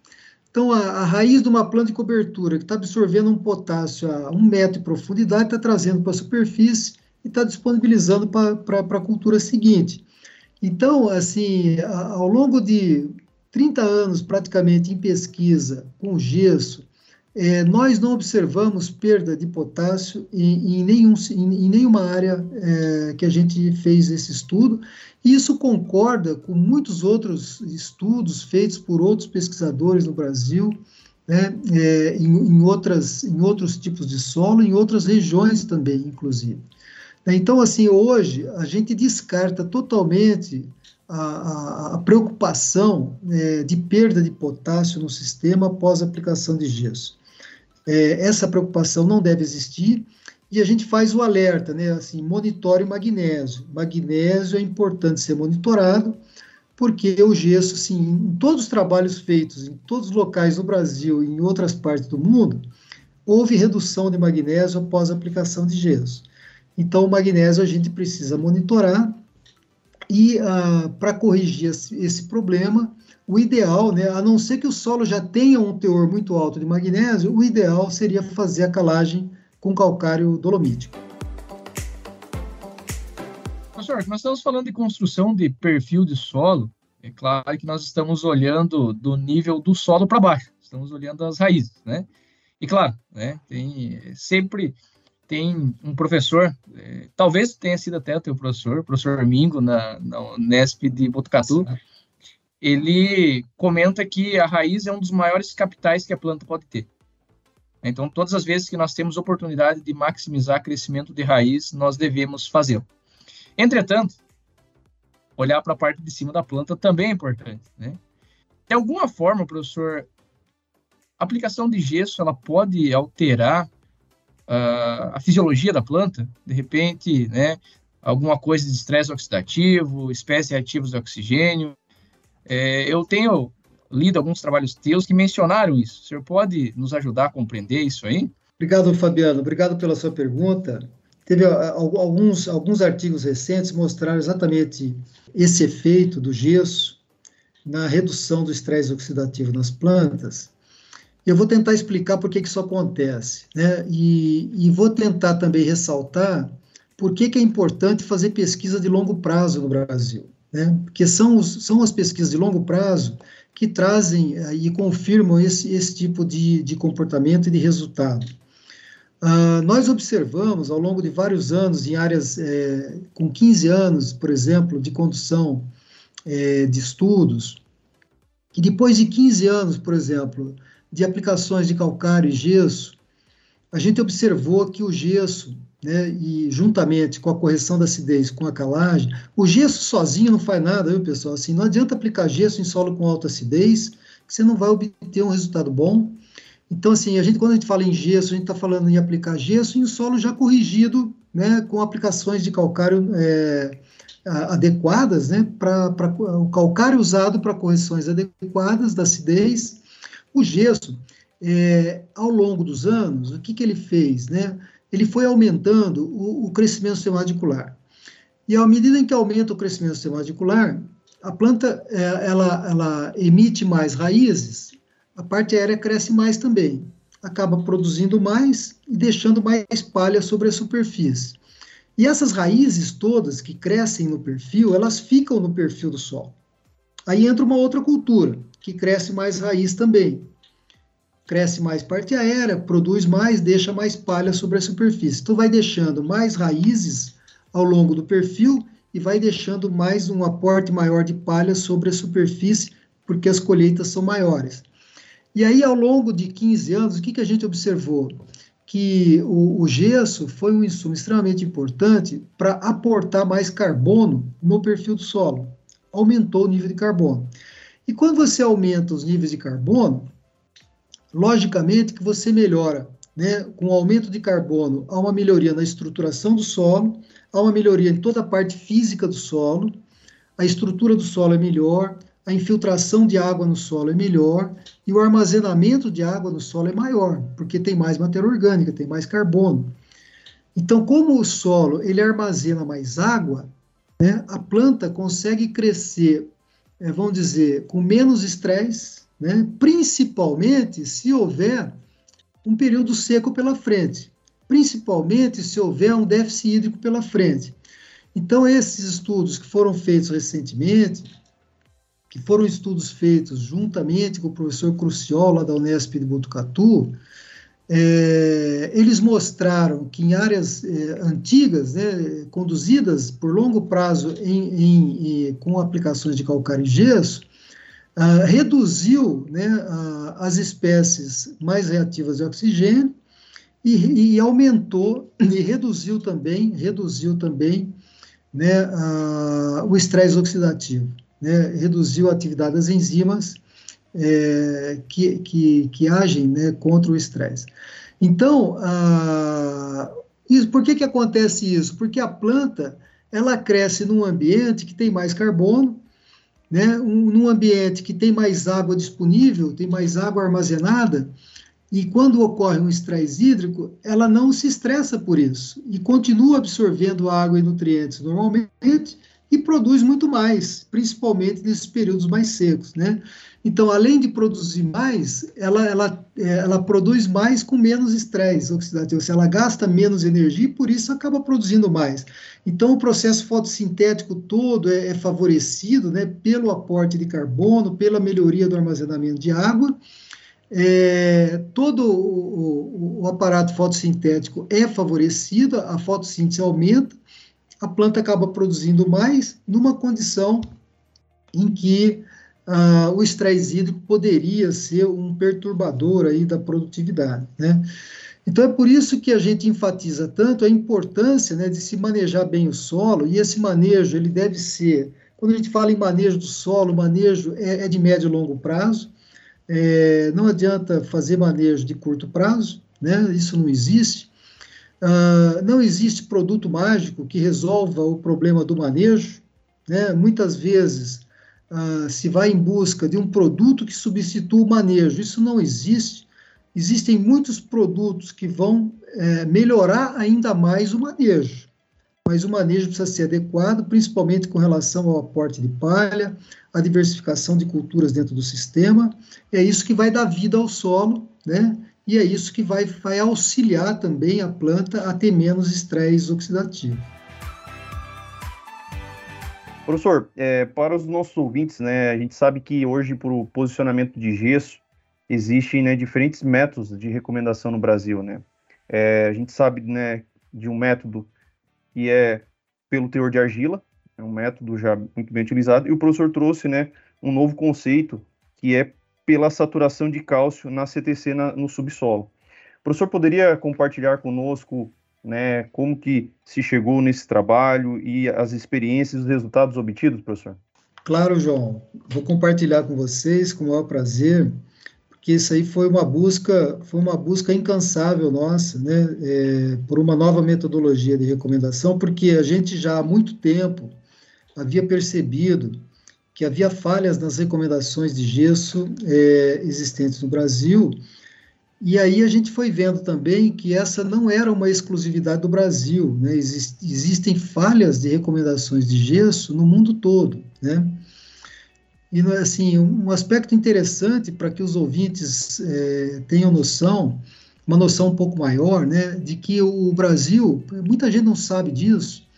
Então, a, a raiz de uma planta de cobertura que está absorvendo um potássio a um metro de profundidade está trazendo para a superfície e está disponibilizando para a cultura seguinte. Então, assim, ao longo de 30 anos praticamente em pesquisa com gesso, é, nós não observamos perda de potássio em, em, nenhum, em, em nenhuma área é, que a gente fez esse estudo, e isso concorda com muitos outros estudos feitos por outros pesquisadores no Brasil, né, é, em, outras, em outros tipos de solo, em outras regiões também, inclusive. Então, assim, hoje a gente descarta totalmente a, a, a preocupação é, de perda de potássio no sistema após a aplicação de gesso. É, essa preocupação não deve existir e a gente faz o alerta, né? Assim, monitore o magnésio. Magnésio é importante ser monitorado porque o gesso, assim, em todos os trabalhos feitos em todos os locais do Brasil e em outras partes do mundo, houve redução de magnésio após a aplicação de gesso. Então, o magnésio a gente precisa monitorar e ah, para corrigir esse, esse, problema, o ideal, né, a não ser que o solo já tenha um teor muito alto de magnésio, o ideal seria fazer a calagem com calcário dolomítico. Professor, nós estamos falando de construção de perfil de solo. É claro que nós estamos olhando do nível do solo para baixo, estamos olhando as raízes, né? E claro, né, tem sempre tem um professor, é, talvez tenha sido até o teu professor, o professor Mingo, na, na Unesp de Botucatu, ele comenta que a raiz é um dos maiores capitais que a planta pode ter. Então, todas as vezes que nós temos oportunidade de maximizar crescimento de raiz, nós devemos fazê-lo. Entretanto, olhar para a parte de cima da planta também é importante. Né? De alguma forma, professor, a aplicação de gesso ela pode alterar a fisiologia da planta, de repente, né, alguma coisa de estresse oxidativo, espécies reativas de oxigênio. É, eu tenho lido alguns trabalhos teus que mencionaram isso. O senhor pode nos ajudar a compreender isso aí? Obrigado, Fabiano. Obrigado pela sua pergunta. Teve alguns, alguns artigos recentes mostraram exatamente esse efeito do gesso na redução do estresse oxidativo nas plantas. Eu vou tentar explicar por que, que isso acontece, né? E, e vou tentar também ressaltar por que, que é importante fazer pesquisa de longo prazo no Brasil, né? Porque são, os, são as pesquisas de longo prazo que trazem uh, e confirmam esse, esse tipo de, de comportamento e de resultado. Uh, nós observamos ao longo de vários anos, em áreas é, com 15 anos, por exemplo, de condução é, de estudos, que depois de 15 anos, por exemplo, de aplicações de calcário e gesso, a gente observou que o gesso, né, e juntamente com a correção da acidez, com a calagem, o gesso sozinho não faz nada, viu, pessoal? Assim, não adianta aplicar gesso em solo com alta acidez, que você não vai obter um resultado bom. Então, assim, a gente, quando a gente fala em gesso, a gente está falando em aplicar gesso em solo já corrigido, né, com aplicações de calcário é, adequadas, né, para o calcário usado para correções adequadas da acidez. O gesso, é, ao longo dos anos, o que, que ele fez, né? Ele foi aumentando o, o crescimento radicular. E à medida em que aumenta o crescimento radicular, a planta é, ela, ela emite mais raízes a parte aérea cresce mais também, acaba produzindo mais e deixando mais palha sobre a superfície. E essas raízes todas que crescem no perfil, elas ficam no perfil do solo. Aí entra uma outra cultura, que cresce mais raiz também. Cresce mais parte aérea, produz mais, deixa mais palha sobre a superfície. Então vai deixando mais raízes ao longo do perfil e vai deixando mais um aporte maior de palha sobre a superfície, porque as colheitas são maiores. E aí, ao longo de 15 anos, o que, que a gente observou? Que o, o gesso foi um insumo extremamente importante para aportar mais carbono no perfil do solo. Aumentou o nível de carbono. E quando você aumenta os níveis de carbono, logicamente que você melhora, né? Com o aumento de carbono, há uma melhoria na estruturação do solo, há uma melhoria em toda a parte física do solo, a estrutura do solo é melhor, a infiltração de água no solo é melhor e o armazenamento de água no solo é maior, porque tem mais matéria orgânica, tem mais carbono. Então, como o solo ele armazena mais água, né, a planta consegue crescer, é, vamos dizer, com menos estresse, né, principalmente se houver um período seco pela frente, principalmente se houver um déficit hídrico pela frente. Então, esses estudos que foram feitos recentemente, que foram estudos feitos juntamente com o professor Cruciola da Unesp de Botucatu, é, eles mostraram que em áreas é, antigas, né, conduzidas por longo prazo em, em, em, com aplicações de calcário e gesso, ah, reduziu né, as espécies mais reativas de oxigênio e, e, aumentou e reduziu também, reduziu também né, o estresse oxidativo né, reduziu a atividade das enzimas é, que, que, que, agem né, contra o estresse. Então, isso, por que, que acontece isso? Porque a planta ela cresce num ambiente que tem mais carbono, né, um, num ambiente que tem mais água disponível, tem mais água armazenada, e quando ocorre um estresse hídrico, ela não se estressa por isso e continua absorvendo água e nutrientes normalmente e produz muito mais, principalmente nesses períodos mais secos, né? Então, além de produzir mais, ela, ela, é, ela produz mais com menos estresse oxidativo, seja, ela gasta menos energia e por isso acaba produzindo mais. Então, o processo fotossintético todo é, é favorecido né, pelo aporte de carbono, pela melhoria do armazenamento de água. É, todo o, o, o aparato fotossintético é favorecido, a fotossíntese aumenta, a planta acaba produzindo mais numa condição em que uh, o estresse hídrico poderia ser um perturbador aí da produtividade, né? Então é por isso que a gente enfatiza tanto a importância né, de se manejar bem o solo, e esse manejo ele deve ser, quando a gente fala em manejo do solo, manejo é, é de médio e longo prazo, é, não adianta fazer manejo de curto prazo, né, isso não existe, Uh, não existe produto mágico que resolva o problema do manejo. Né? Muitas vezes uh, se vai em busca de um produto que substitua o manejo. Isso não existe. Existem muitos produtos que vão é, melhorar ainda mais o manejo. Mas o manejo precisa ser adequado, principalmente com relação ao aporte de palha, a diversificação de culturas dentro do sistema. É isso que vai dar vida ao solo, né? e é isso que vai, vai auxiliar também a planta a ter menos estresse oxidativo. Professor, é, para os nossos ouvintes, né, a gente sabe que hoje, para o posicionamento de gesso, existem né, diferentes métodos de recomendação no Brasil. Né? É, a gente sabe né, de um método que é pelo teor de argila, é um método já muito bem utilizado, e o professor trouxe né, um novo conceito, que é pela saturação de cálcio na CTC na, no subsolo. O professor poderia compartilhar conosco né, como que se chegou nesse trabalho e as experiências e os resultados obtidos, professor? Claro, João. Vou compartilhar com vocês com o maior prazer, porque isso aí foi uma busca, foi uma busca incansável nossa, né, é, por uma nova metodologia de recomendação, porque a gente já há muito tempo havia percebido que havia falhas nas recomendações de gesso é, existentes no Brasil e aí a gente foi vendo também que essa não era uma exclusividade do Brasil, né? Exist, existem falhas de recomendações de gesso no mundo todo, né? E assim, um aspecto interessante para que os ouvintes é, tenham noção, uma noção um pouco maior, né, de que o Brasil, muita gente não sabe disso,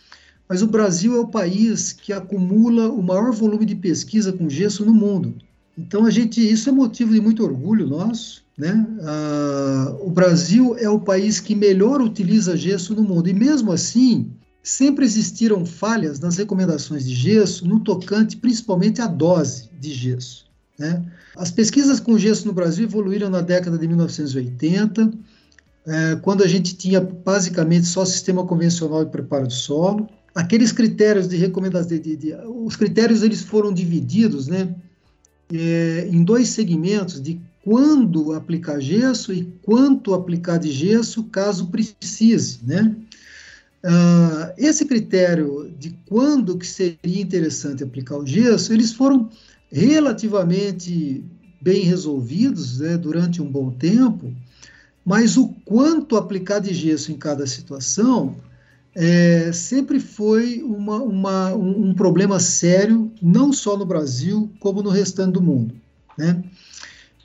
mas o Brasil é o país que acumula o maior volume de pesquisa com gesso no mundo. Então a gente, isso é motivo de muito orgulho nosso, né? Ah, o Brasil é o país que melhor utiliza gesso no mundo, e mesmo assim, sempre existiram falhas nas recomendações de gesso no tocante principalmente à dose de gesso. Né? As pesquisas com gesso no Brasil evoluíram na década de 1980, é, quando a gente tinha basicamente só sistema convencional de preparo do solo. Aqueles critérios de recomendação, os critérios eles foram divididos, né, é, em dois segmentos de quando aplicar gesso e quanto aplicar de gesso caso precise, né? Uh, esse critério de quando que seria interessante aplicar o gesso, eles foram relativamente bem resolvidos né, durante um bom tempo, mas o quanto aplicar de gesso em cada situação é, sempre foi uma, uma, um, um, problema sério, não só no Brasil, como no restante do mundo. Né?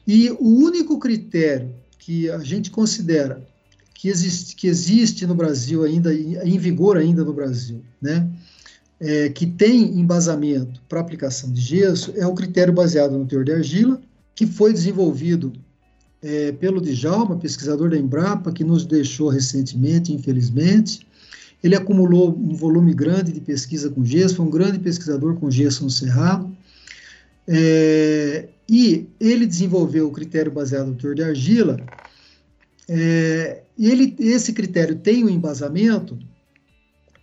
E o único critério que a gente considera que existe, que existe no Brasil ainda, em vigor ainda no Brasil, né, é, que tem embasamento para aplicação de gesso, é o critério baseado no teor de argila, que foi desenvolvido é, pelo Djalma, pesquisador da Embrapa, que nos deixou recentemente, infelizmente. Ele acumulou um volume grande de pesquisa com gesso, foi um grande pesquisador com gesso no Cerrado. É, e ele desenvolveu o critério baseado no teor de argila, é, ele, esse critério tem um embasamento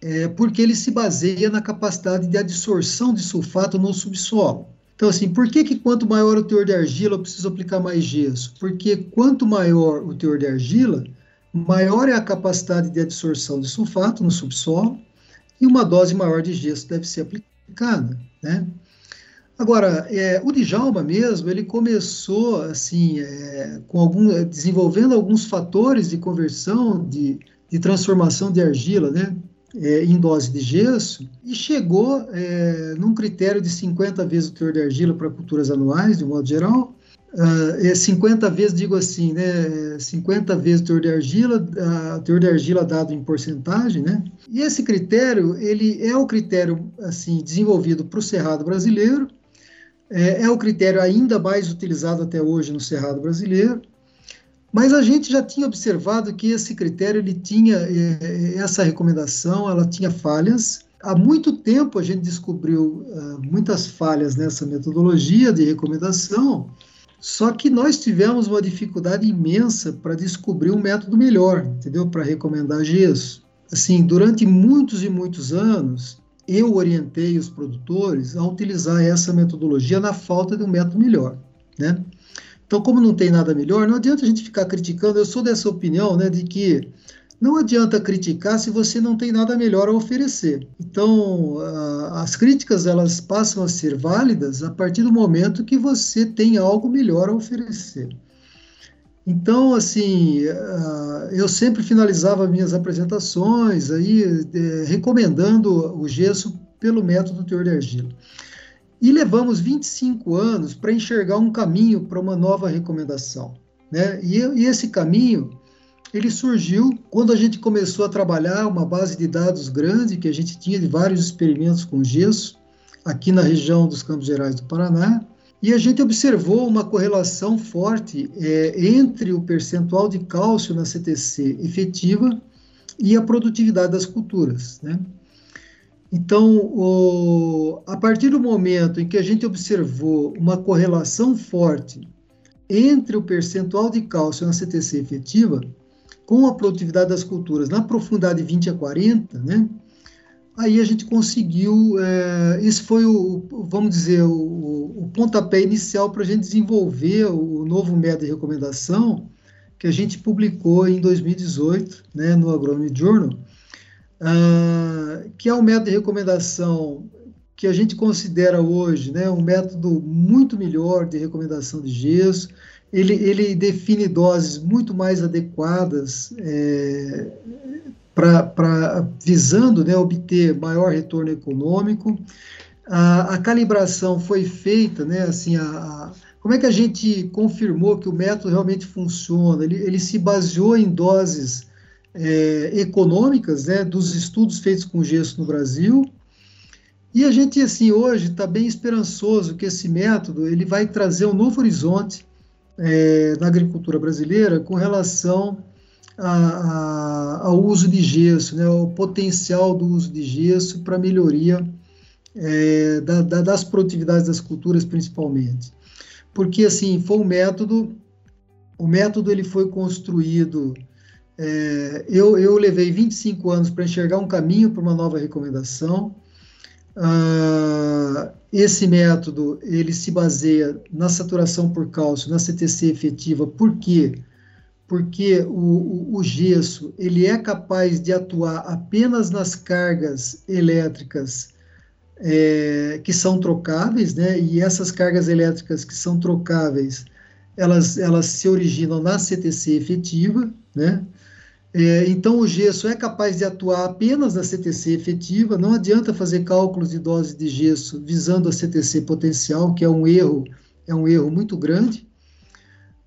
é, porque ele se baseia na capacidade de adsorção de sulfato no subsolo. Então, assim, por que, que quanto maior o teor de argila eu preciso aplicar mais gesso? Porque quanto maior o teor de argila, maior é a capacidade de adsorção de sulfato no subsolo e uma dose maior de gesso deve ser aplicada, né? Agora, é, o Djalma mesmo, ele começou assim, é, com algum, desenvolvendo alguns fatores de conversão, de, de transformação de argila, né, é, em dose de gesso, e chegou é, num critério de 50 vezes o teor de argila para culturas anuais, de um modo geral, Uh, 50 vezes, digo assim, né, 50 vezes teor de argila, uh, teor de argila dado em porcentagem, né, e esse critério, ele é o critério, assim, desenvolvido para o cerrado brasileiro, é, é o critério ainda mais utilizado até hoje no Cerrado brasileiro, mas a gente já tinha observado que esse critério ele tinha é, é, essa recomendação, ela tinha falhas. Há muito tempo a gente descobriu uh, muitas falhas nessa metodologia de recomendação, só que nós tivemos uma dificuldade imensa para descobrir um método melhor, entendeu? Para recomendar gesso. Assim, durante muitos e muitos anos, eu orientei os produtores a utilizar essa metodologia na falta de um método melhor, né? Então, como não tem nada melhor, não adianta a gente ficar criticando. Eu sou dessa opinião, né, de que não adianta criticar se você não tem nada melhor a oferecer. Então, as críticas elas passam a ser válidas a partir do momento que você tem algo melhor a oferecer. Então, assim, eu sempre finalizava minhas apresentações aí é, recomendando o gesso pelo método teor de argila. E levamos 25 anos para enxergar um caminho para uma nova recomendação. Né? E, e esse caminho ele surgiu quando a gente começou a trabalhar uma base de dados grande que a gente tinha de vários experimentos com gesso aqui na região dos Campos Gerais do Paraná, e a gente observou uma correlação forte é, entre o percentual de cálcio na CTC efetiva e a produtividade das culturas. Né? Então, o, a partir do momento em que a gente observou uma correlação forte entre o percentual de cálcio na CTC efetiva com a produtividade das culturas na profundidade 20 a 40, né? Aí a gente conseguiu, é, esse foi o, vamos dizer, o, o pontapé inicial para a gente desenvolver o novo método de recomendação que a gente publicou em 2018, né, no Agronomy Journal, uh, que é um método de recomendação que a gente considera hoje né, um método muito melhor de recomendação de gesso. Ele, ele define doses muito mais adequadas é, para visando né, obter maior retorno econômico. A, a, calibração foi feita, né, assim, a, a, como é que a gente confirmou que o método realmente funciona? Ele, ele se baseou em doses é, econômicas, né, dos estudos feitos com gesso no Brasil, e a gente, assim, hoje está bem esperançoso que esse método ele vai trazer um novo horizonte é, na agricultura brasileira com relação ao uso de gesso, né, o potencial do uso de gesso para melhoria é, da, da, das produtividades das culturas, principalmente. Porque, assim, foi um método, o método ele foi construído, é, eu, eu levei 25 anos para enxergar um caminho para uma nova recomendação, ah, esse método ele se baseia na saturação por cálcio, na CTC efetiva, por quê? porque o, o, o, gesso ele é capaz de atuar apenas nas cargas elétricas é, que são trocáveis, né? E essas cargas elétricas que são trocáveis, elas, elas se originam na CTC efetiva, né? É, então o gesso é capaz de atuar apenas na CTC efetiva. Não adianta fazer cálculos de dose de gesso visando a CTC potencial, que é um erro, é um erro muito grande.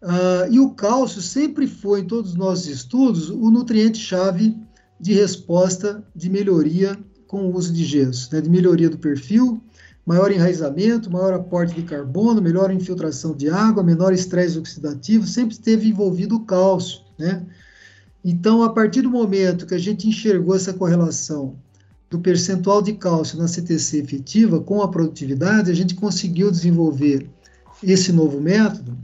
Uh, e o cálcio sempre foi, em todos os nossos estudos, o nutriente-chave de resposta de melhoria com o uso de gesso, né, de melhoria do perfil, maior enraizamento, maior aporte de carbono, melhor infiltração de água, menor estresse oxidativo, sempre esteve envolvido o cálcio. Né? Então, a partir do momento que a gente enxergou essa correlação do percentual de cálcio na CTC efetiva com a produtividade, a gente conseguiu desenvolver esse novo método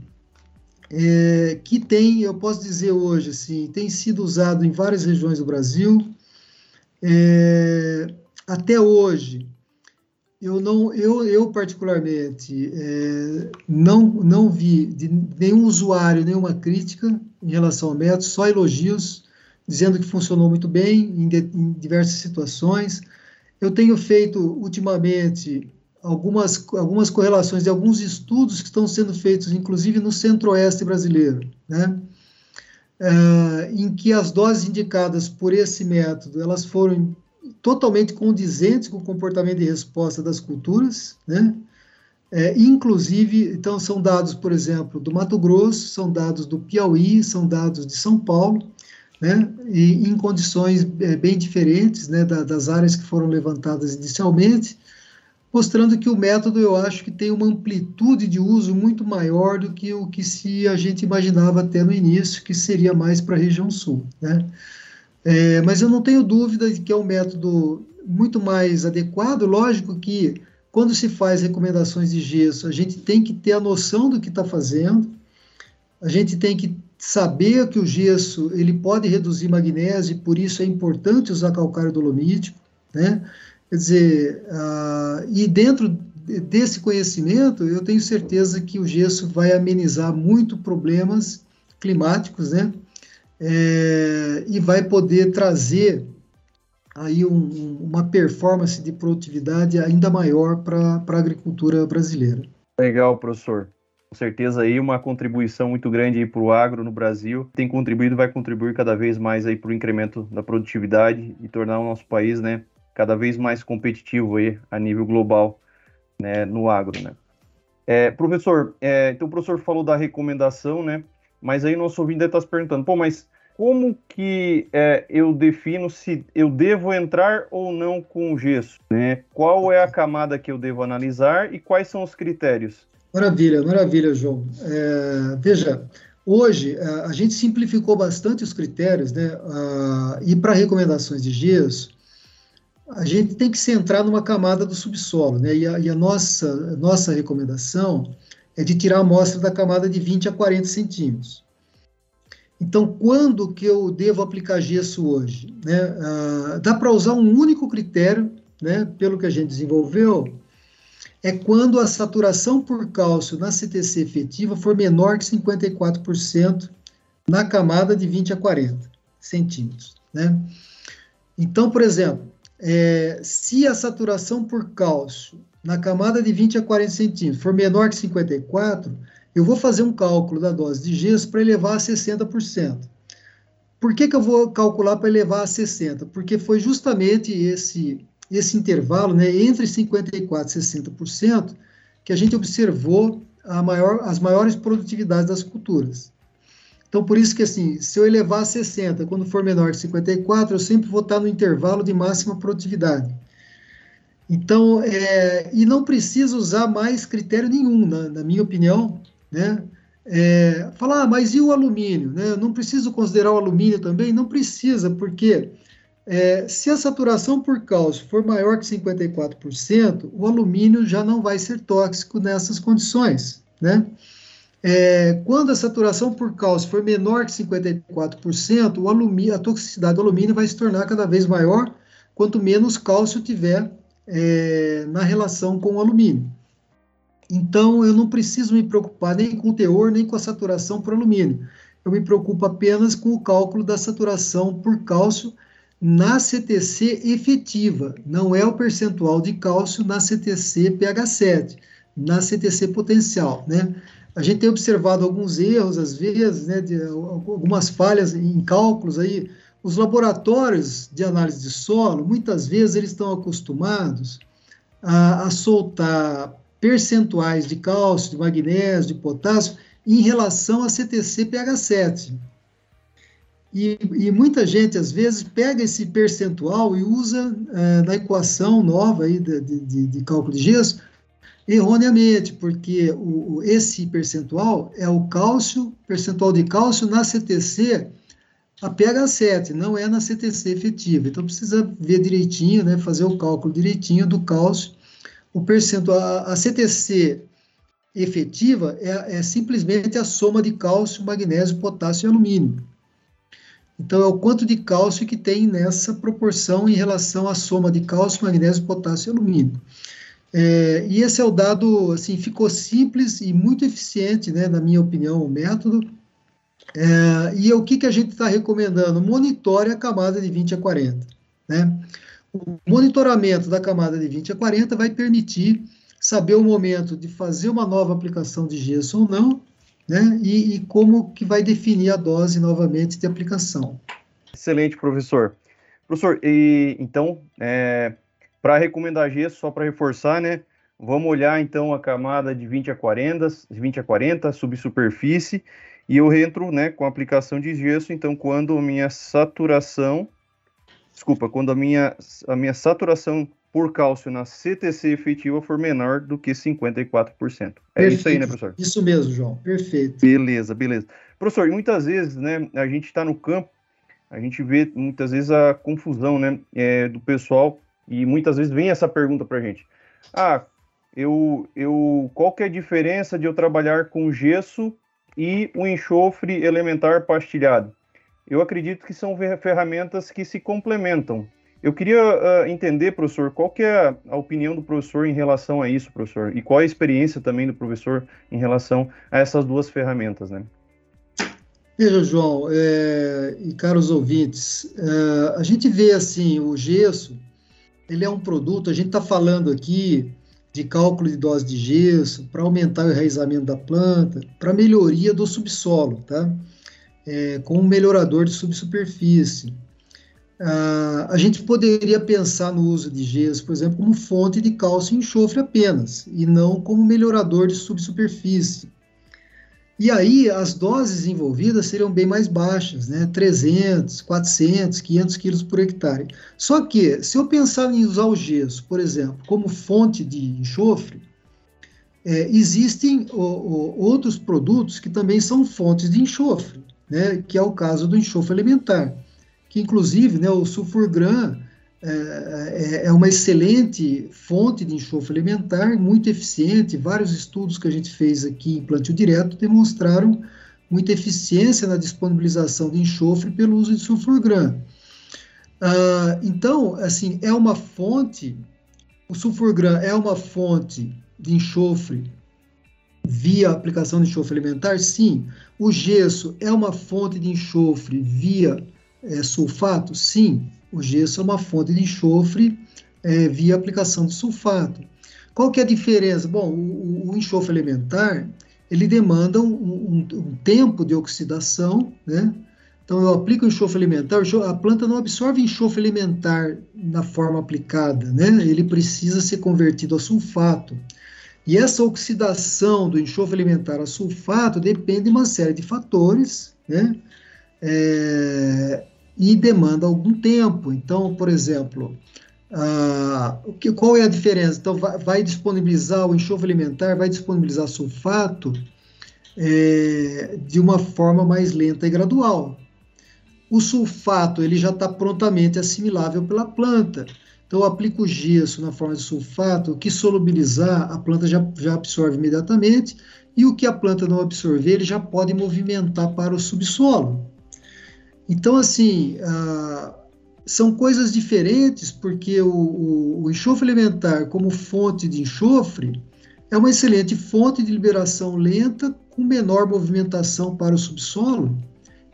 é, que tem, eu posso dizer hoje, assim, tem sido usado em várias regiões do Brasil. É, até hoje, eu não, eu, eu particularmente é, não, não vi de nenhum usuário nenhuma crítica em relação ao método, só elogios, dizendo que funcionou muito bem em, de, em diversas situações. Eu tenho feito ultimamente algumas, algumas correlações de alguns estudos que estão sendo feitos, inclusive no centro-oeste brasileiro, né? É, em que as doses indicadas por esse método elas foram totalmente condizentes com o comportamento de resposta das culturas, né? É, inclusive, então, são dados, por exemplo, do Mato Grosso, são dados do Piauí, são dados de São Paulo, né? E em condições é, bem diferentes, né, da, das áreas que foram levantadas inicialmente, mostrando que o método eu acho que tem uma amplitude de uso muito maior do que o que se a gente imaginava até no início, que seria mais para a região sul. Né? É, mas eu não tenho dúvida de que é um método muito mais adequado. Lógico que quando se faz recomendações de gesso, a gente tem que ter a noção do que está fazendo, a gente tem que saber que o gesso ele pode reduzir magnésio, e por isso é importante usar calcário dolomítico, né? Quer dizer, e dentro desse conhecimento, eu tenho certeza que o gesso vai amenizar muito problemas climáticos, né? É, e vai poder trazer aí um, uma performance de produtividade ainda maior para a agricultura brasileira. Legal, professor. Com certeza aí uma contribuição muito grande para o agro no Brasil. Tem contribuído vai contribuir cada vez mais aí para o incremento da produtividade e tornar o nosso país, né, cada vez mais competitivo aí a nível global né, no agro, né? É, professor, é, então o professor falou da recomendação, né? Mas aí nosso ouvinte está se perguntando, pô, mas como que é, eu defino se eu devo entrar ou não com gesso? Né? Qual é a camada que eu devo analisar e quais são os critérios? Maravilha, maravilha, João. É, veja, hoje é, a gente simplificou bastante os critérios, né? Ah, e para recomendações de gesso, a gente tem que centrar numa camada do subsolo, né? E a, e a nossa, nossa recomendação é de tirar a amostra da camada de 20 a 40 centímetros. Então, quando que eu devo aplicar gesso hoje? Né? Ah, dá para usar um único critério, né, pelo que a gente desenvolveu, é quando a saturação por cálcio na CTC efetiva for menor que 54% na camada de 20 a 40 centímetros. Né? Então, por exemplo, é, se a saturação por cálcio na camada de 20 a 40 centímetros for menor que 54, eu vou fazer um cálculo da dose de gesso para elevar a 60%. Por que, que eu vou calcular para elevar a 60%? Porque foi justamente esse, esse intervalo, né, entre 54% e 60%, que a gente observou a maior, as maiores produtividades das culturas. Então, por isso que, assim, se eu elevar a 60, quando for menor que 54, eu sempre vou estar no intervalo de máxima produtividade. Então, é, e não precisa usar mais critério nenhum, na, na minha opinião, né? É, falar, ah, mas e o alumínio? Né? Não preciso considerar o alumínio também? Não precisa, porque é, se a saturação por cálcio for maior que 54%, o alumínio já não vai ser tóxico nessas condições, né? É, quando a saturação por cálcio for menor que 54%, o alumínio, a toxicidade do alumínio vai se tornar cada vez maior quanto menos cálcio tiver é, na relação com o alumínio. Então, eu não preciso me preocupar nem com o teor, nem com a saturação por alumínio. Eu me preocupo apenas com o cálculo da saturação por cálcio na CTC efetiva, não é o percentual de cálcio na CTC pH7, na CTC potencial, né? A gente tem observado alguns erros, às vezes, né, de, algumas falhas em cálculos aí. Os laboratórios de análise de solo, muitas vezes, eles estão acostumados a, a soltar percentuais de cálcio, de magnésio, de potássio em relação a CTC pH7. E, e, muita gente, às vezes, pega esse percentual e usa uh, na equação nova aí de, de, de, cálculo de gesso erroneamente, porque o, esse percentual é o cálcio, percentual de cálcio na CTC a pH7, não é na CTC efetiva. Então, precisa ver direitinho, né, fazer o cálculo direitinho do cálcio o percentual, a, CTC efetiva é, é, simplesmente a soma de cálcio, magnésio, potássio e alumínio. Então, é o quanto de cálcio que tem nessa proporção em relação à soma de cálcio, magnésio, potássio e alumínio. É, e esse é o dado, assim, ficou simples e muito eficiente, né, na minha opinião, o método. É, e o que, que a gente está recomendando? Monitore a camada de 20 a 40, né? O monitoramento da camada de 20 a 40 vai permitir saber o momento de fazer uma nova aplicação de gesso ou não, né? E, e como que vai definir a dose novamente de aplicação. Excelente, professor. Professor, e, então, é, para recomendar gesso, só para reforçar, né? Vamos olhar então a camada de 20 a 40, 20 a 40, subsuperfície, e eu entro, né, com a aplicação de gesso, então quando a minha saturação desculpa, quando a minha, a minha saturação por cálcio na CTC efetiva for menor do que 54%. É Perfeito. isso aí, né, professor? Isso mesmo, João. Perfeito. Beleza, beleza. Professor, muitas vezes, né, a gente está no campo, a gente vê muitas vezes a confusão, né, é, do pessoal e muitas vezes vem essa pergunta para a gente. Ah, eu, eu, qual que é a diferença de eu trabalhar com gesso e o enxofre elementar pastilhado? eu acredito que são ferramentas que se complementam. Eu queria uh, entender, professor, qual que é a, opinião do professor em relação a isso, professor, e qual a experiência também do professor em relação a essas duas ferramentas, né? Veja, João, é, e caros ouvintes, é, a gente vê assim, o gesso, ele é um produto, a gente está falando aqui de cálculo de dose de gesso para aumentar o enraizamento da planta, para melhoria do subsolo, tá? é, com um melhorador de subsuperfície. Ah, a gente poderia pensar no uso de gesso, por exemplo, como fonte de cálcio e enxofre apenas, e não como melhorador de subsuperfície. E aí as doses envolvidas seriam bem mais baixas, né? 300, 400, 500 quilos por hectare. Só que, se eu pensar em usar o gesso, por exemplo, como fonte de enxofre, é, existem o, o, outros produtos que também são fontes de enxofre, né? Que é o caso do enxofre alimentar, que inclusive, né, o sulfurgram é, é, é uma excelente fonte de enxofre alimentar, muito eficiente. Vários estudos que a gente fez aqui em plantio direto demonstraram muita eficiência na disponibilização de enxofre pelo uso de sulfurgram. Ah, então, assim, é uma fonte, o sulfurgram é uma fonte de enxofre via aplicação de enxofre alimentar? Sim. O gesso é uma fonte de enxofre via é, sulfato? Sim o gesso é uma fonte de enxofre é, via aplicação de sulfato. Qual que é a diferença? Bom, o, o enxofre elementar, ele demanda um, um, um, tempo de oxidação, né? Então, eu aplico o enxofre elementar, a planta não absorve enxofre elementar na forma aplicada, né? Ele precisa ser convertido a sulfato. E essa oxidação do enxofre elementar a sulfato depende de uma série de fatores, né? É, e demanda algum tempo. Então, por exemplo, qual é a diferença? Então, vai, vai, disponibilizar o enxofre alimentar, vai disponibilizar sulfato é, de uma forma mais lenta e gradual. O sulfato ele já está prontamente assimilável pela planta. Então, eu aplico o gesso na forma de sulfato, o que solubilizar, a planta já, já absorve imediatamente, e o que a planta não absorver, ele já pode movimentar para o subsolo. Então, assim, ah, são coisas diferentes, porque o, o, o, enxofre elementar, como fonte de enxofre, é uma excelente fonte de liberação lenta, com menor movimentação para o subsolo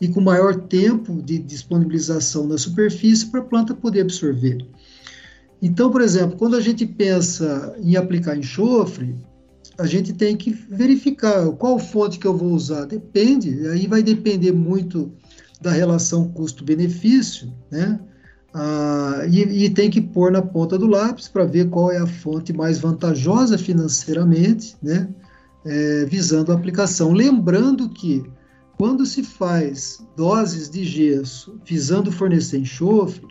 e com maior tempo de disponibilização na superfície para a planta poder absorver. Então, por exemplo, quando a gente pensa em aplicar enxofre, a gente tem que verificar qual fonte que eu vou usar. Depende, aí vai depender muito da relação custo-benefício, né? Ah, e, e, tem que pôr na ponta do lápis para ver qual é a fonte mais vantajosa financeiramente, né? É, visando a aplicação. Lembrando que quando se faz doses de gesso visando fornecer enxofre,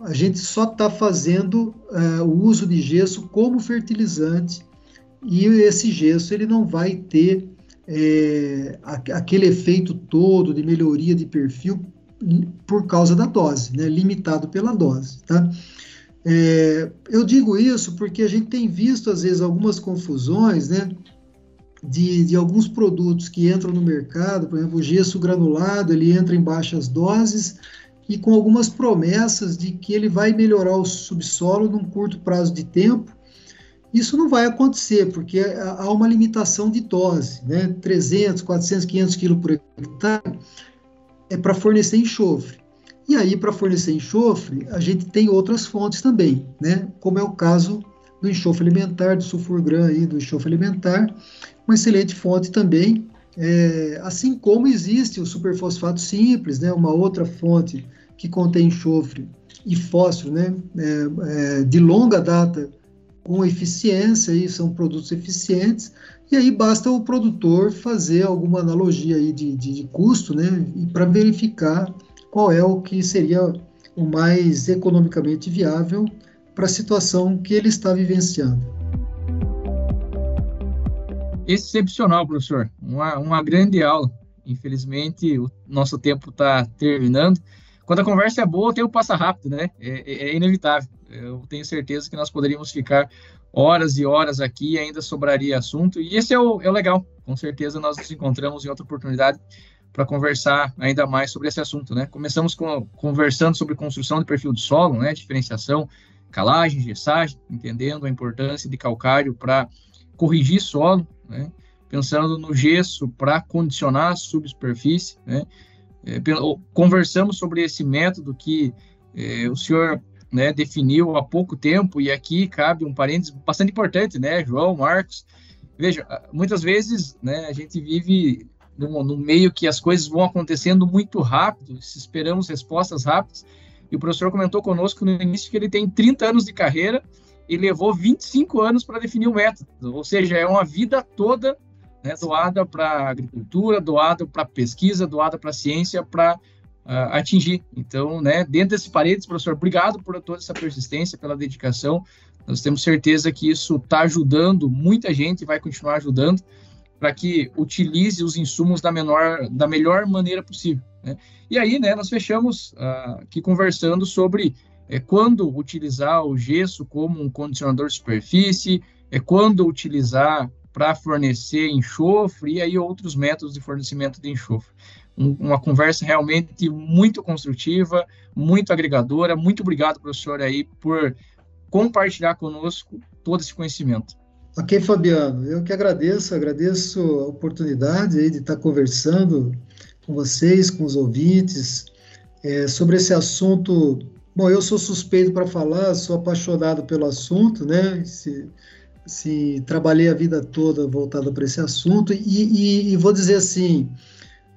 a gente só está fazendo é, o uso de gesso como fertilizante e esse gesso ele não vai ter é, aquele efeito todo de melhoria de perfil por causa da dose, né, limitado pela dose, tá? É, eu digo isso porque a gente tem visto às vezes algumas confusões, né, de, de, alguns produtos que entram no mercado, por exemplo, o gesso granulado, ele entra em baixas doses e com algumas promessas de que ele vai melhorar o subsolo num curto prazo de tempo, isso não vai acontecer, porque há uma limitação de dose, né? 300, 400, 500 quilos por hectare é para fornecer enxofre. E aí, para fornecer enxofre, a gente tem outras fontes também, né? Como é o caso do enxofre alimentar, do sulfurgram aí, do enxofre alimentar, uma excelente fonte também, é, assim como existe o superfosfato simples, né? Uma outra fonte que contém enxofre e fósforo, né? É, é, de longa data com eficiência, aí são produtos eficientes, e aí basta o produtor fazer alguma analogia aí de, de, de custo, né, para verificar qual é o que seria o mais economicamente viável para a situação que ele está vivenciando. Excepcional, professor. Uma, uma grande aula. Infelizmente, o nosso tempo está terminando. Quando a conversa é boa, o tempo passa rápido, né? É, é, é inevitável. Eu tenho certeza que nós poderíamos ficar horas e horas aqui e ainda sobraria assunto. E esse é o, é o legal. Com certeza nós nos encontramos em outra oportunidade para conversar ainda mais sobre esse assunto, né? Começamos com, conversando sobre construção de perfil de solo, né? Diferenciação, calagem, gessagem, entendendo a importância de calcário para corrigir solo, né? Pensando no gesso para condicionar a subsuperfície, né? É, conversamos sobre esse método que é, o senhor né, definiu há pouco tempo, e aqui cabe um parênteses bastante importante, né, João, Marcos. Veja, muitas vezes né, a gente vive no, no meio que as coisas vão acontecendo muito rápido, esperamos respostas rápidas, e o professor comentou conosco no início que ele tem 30 anos de carreira e levou 25 anos para definir o método, ou seja, é uma vida toda né, doada para agricultura, doada para pesquisa, doada para ciência, para uh, atingir. Então, né, dentro desses paredes, professor, obrigado por toda essa persistência, pela dedicação. Nós temos certeza que isso está ajudando muita gente e vai continuar ajudando para que utilize os insumos da, menor, da melhor maneira possível. Né? E aí, né, nós fechamos uh, aqui conversando sobre é, quando utilizar o gesso como um condicionador de superfície, é quando utilizar para fornecer enxofre e aí outros métodos de fornecimento de enxofre. Um, uma conversa realmente muito construtiva, muito agregadora. Muito obrigado, professor, aí por compartilhar conosco todo esse conhecimento. Ok, Fabiano, eu que agradeço, agradeço a oportunidade aí de estar conversando com vocês, com os ouvintes, é, sobre esse assunto. Bom, eu sou suspeito para falar, sou apaixonado pelo assunto, né? Se, se trabalhei a vida toda voltada para esse assunto e, e, e, vou dizer assim,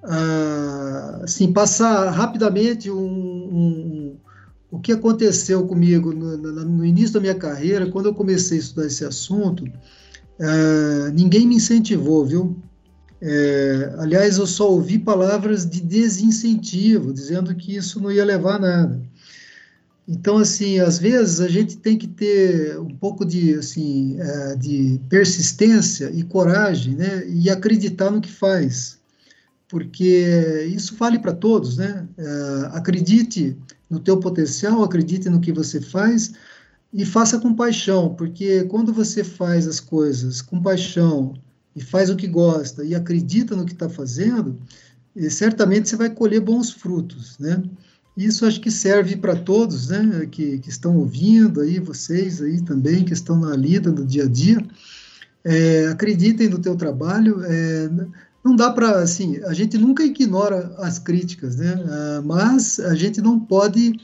ah, assim passar rapidamente um, um, o que aconteceu comigo no, no, início da minha carreira, quando eu comecei a estudar esse assunto, ah, ninguém me incentivou, viu? É, aliás, eu só ouvi palavras de desincentivo, dizendo que isso não ia levar a nada. Então, assim, às vezes a gente tem que ter um pouco de, assim, é, de persistência e coragem, né, e acreditar no que faz, porque isso vale para todos, né? É, acredite no teu potencial, acredite no que você faz e faça com paixão, porque quando você faz as coisas com paixão e faz o que gosta e acredita no que está fazendo, certamente você vai colher bons frutos, né? Isso acho que serve para todos, né, que, que, estão ouvindo aí, vocês aí também, que estão na lida, no dia a dia. É, acreditem no teu trabalho. É, não dá para, assim, a gente nunca ignora as críticas, né, ah, mas a gente não pode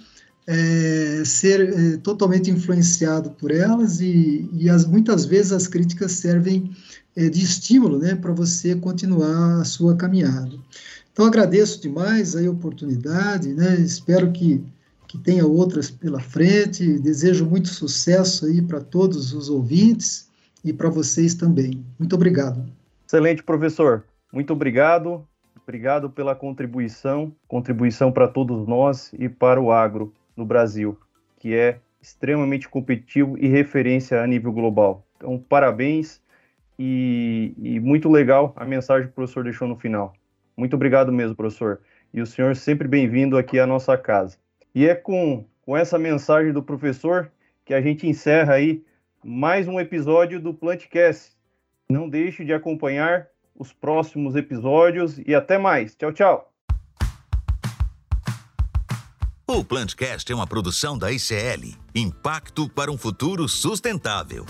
é, ser é, totalmente influenciado por elas e, e as, muitas vezes as críticas servem é, de estímulo, né, para você continuar a sua caminhada. Então, agradeço demais a oportunidade, né? espero que, que tenha outras pela frente, desejo muito sucesso aí para todos os ouvintes e para vocês também. Muito obrigado. Excelente, professor. Muito obrigado. Obrigado pela contribuição, contribuição para todos nós e para o agro no Brasil, que é extremamente competitivo e referência a nível global. Então, parabéns e, e muito legal a mensagem que o professor deixou no final. Muito obrigado mesmo, professor. E o senhor sempre bem-vindo aqui à nossa casa. E é com, com essa mensagem do professor que a gente encerra aí mais um episódio do Plantcast. Não deixe de acompanhar os próximos episódios e até mais. Tchau, tchau. O Plantcast é uma produção da ICL Impacto para um Futuro Sustentável.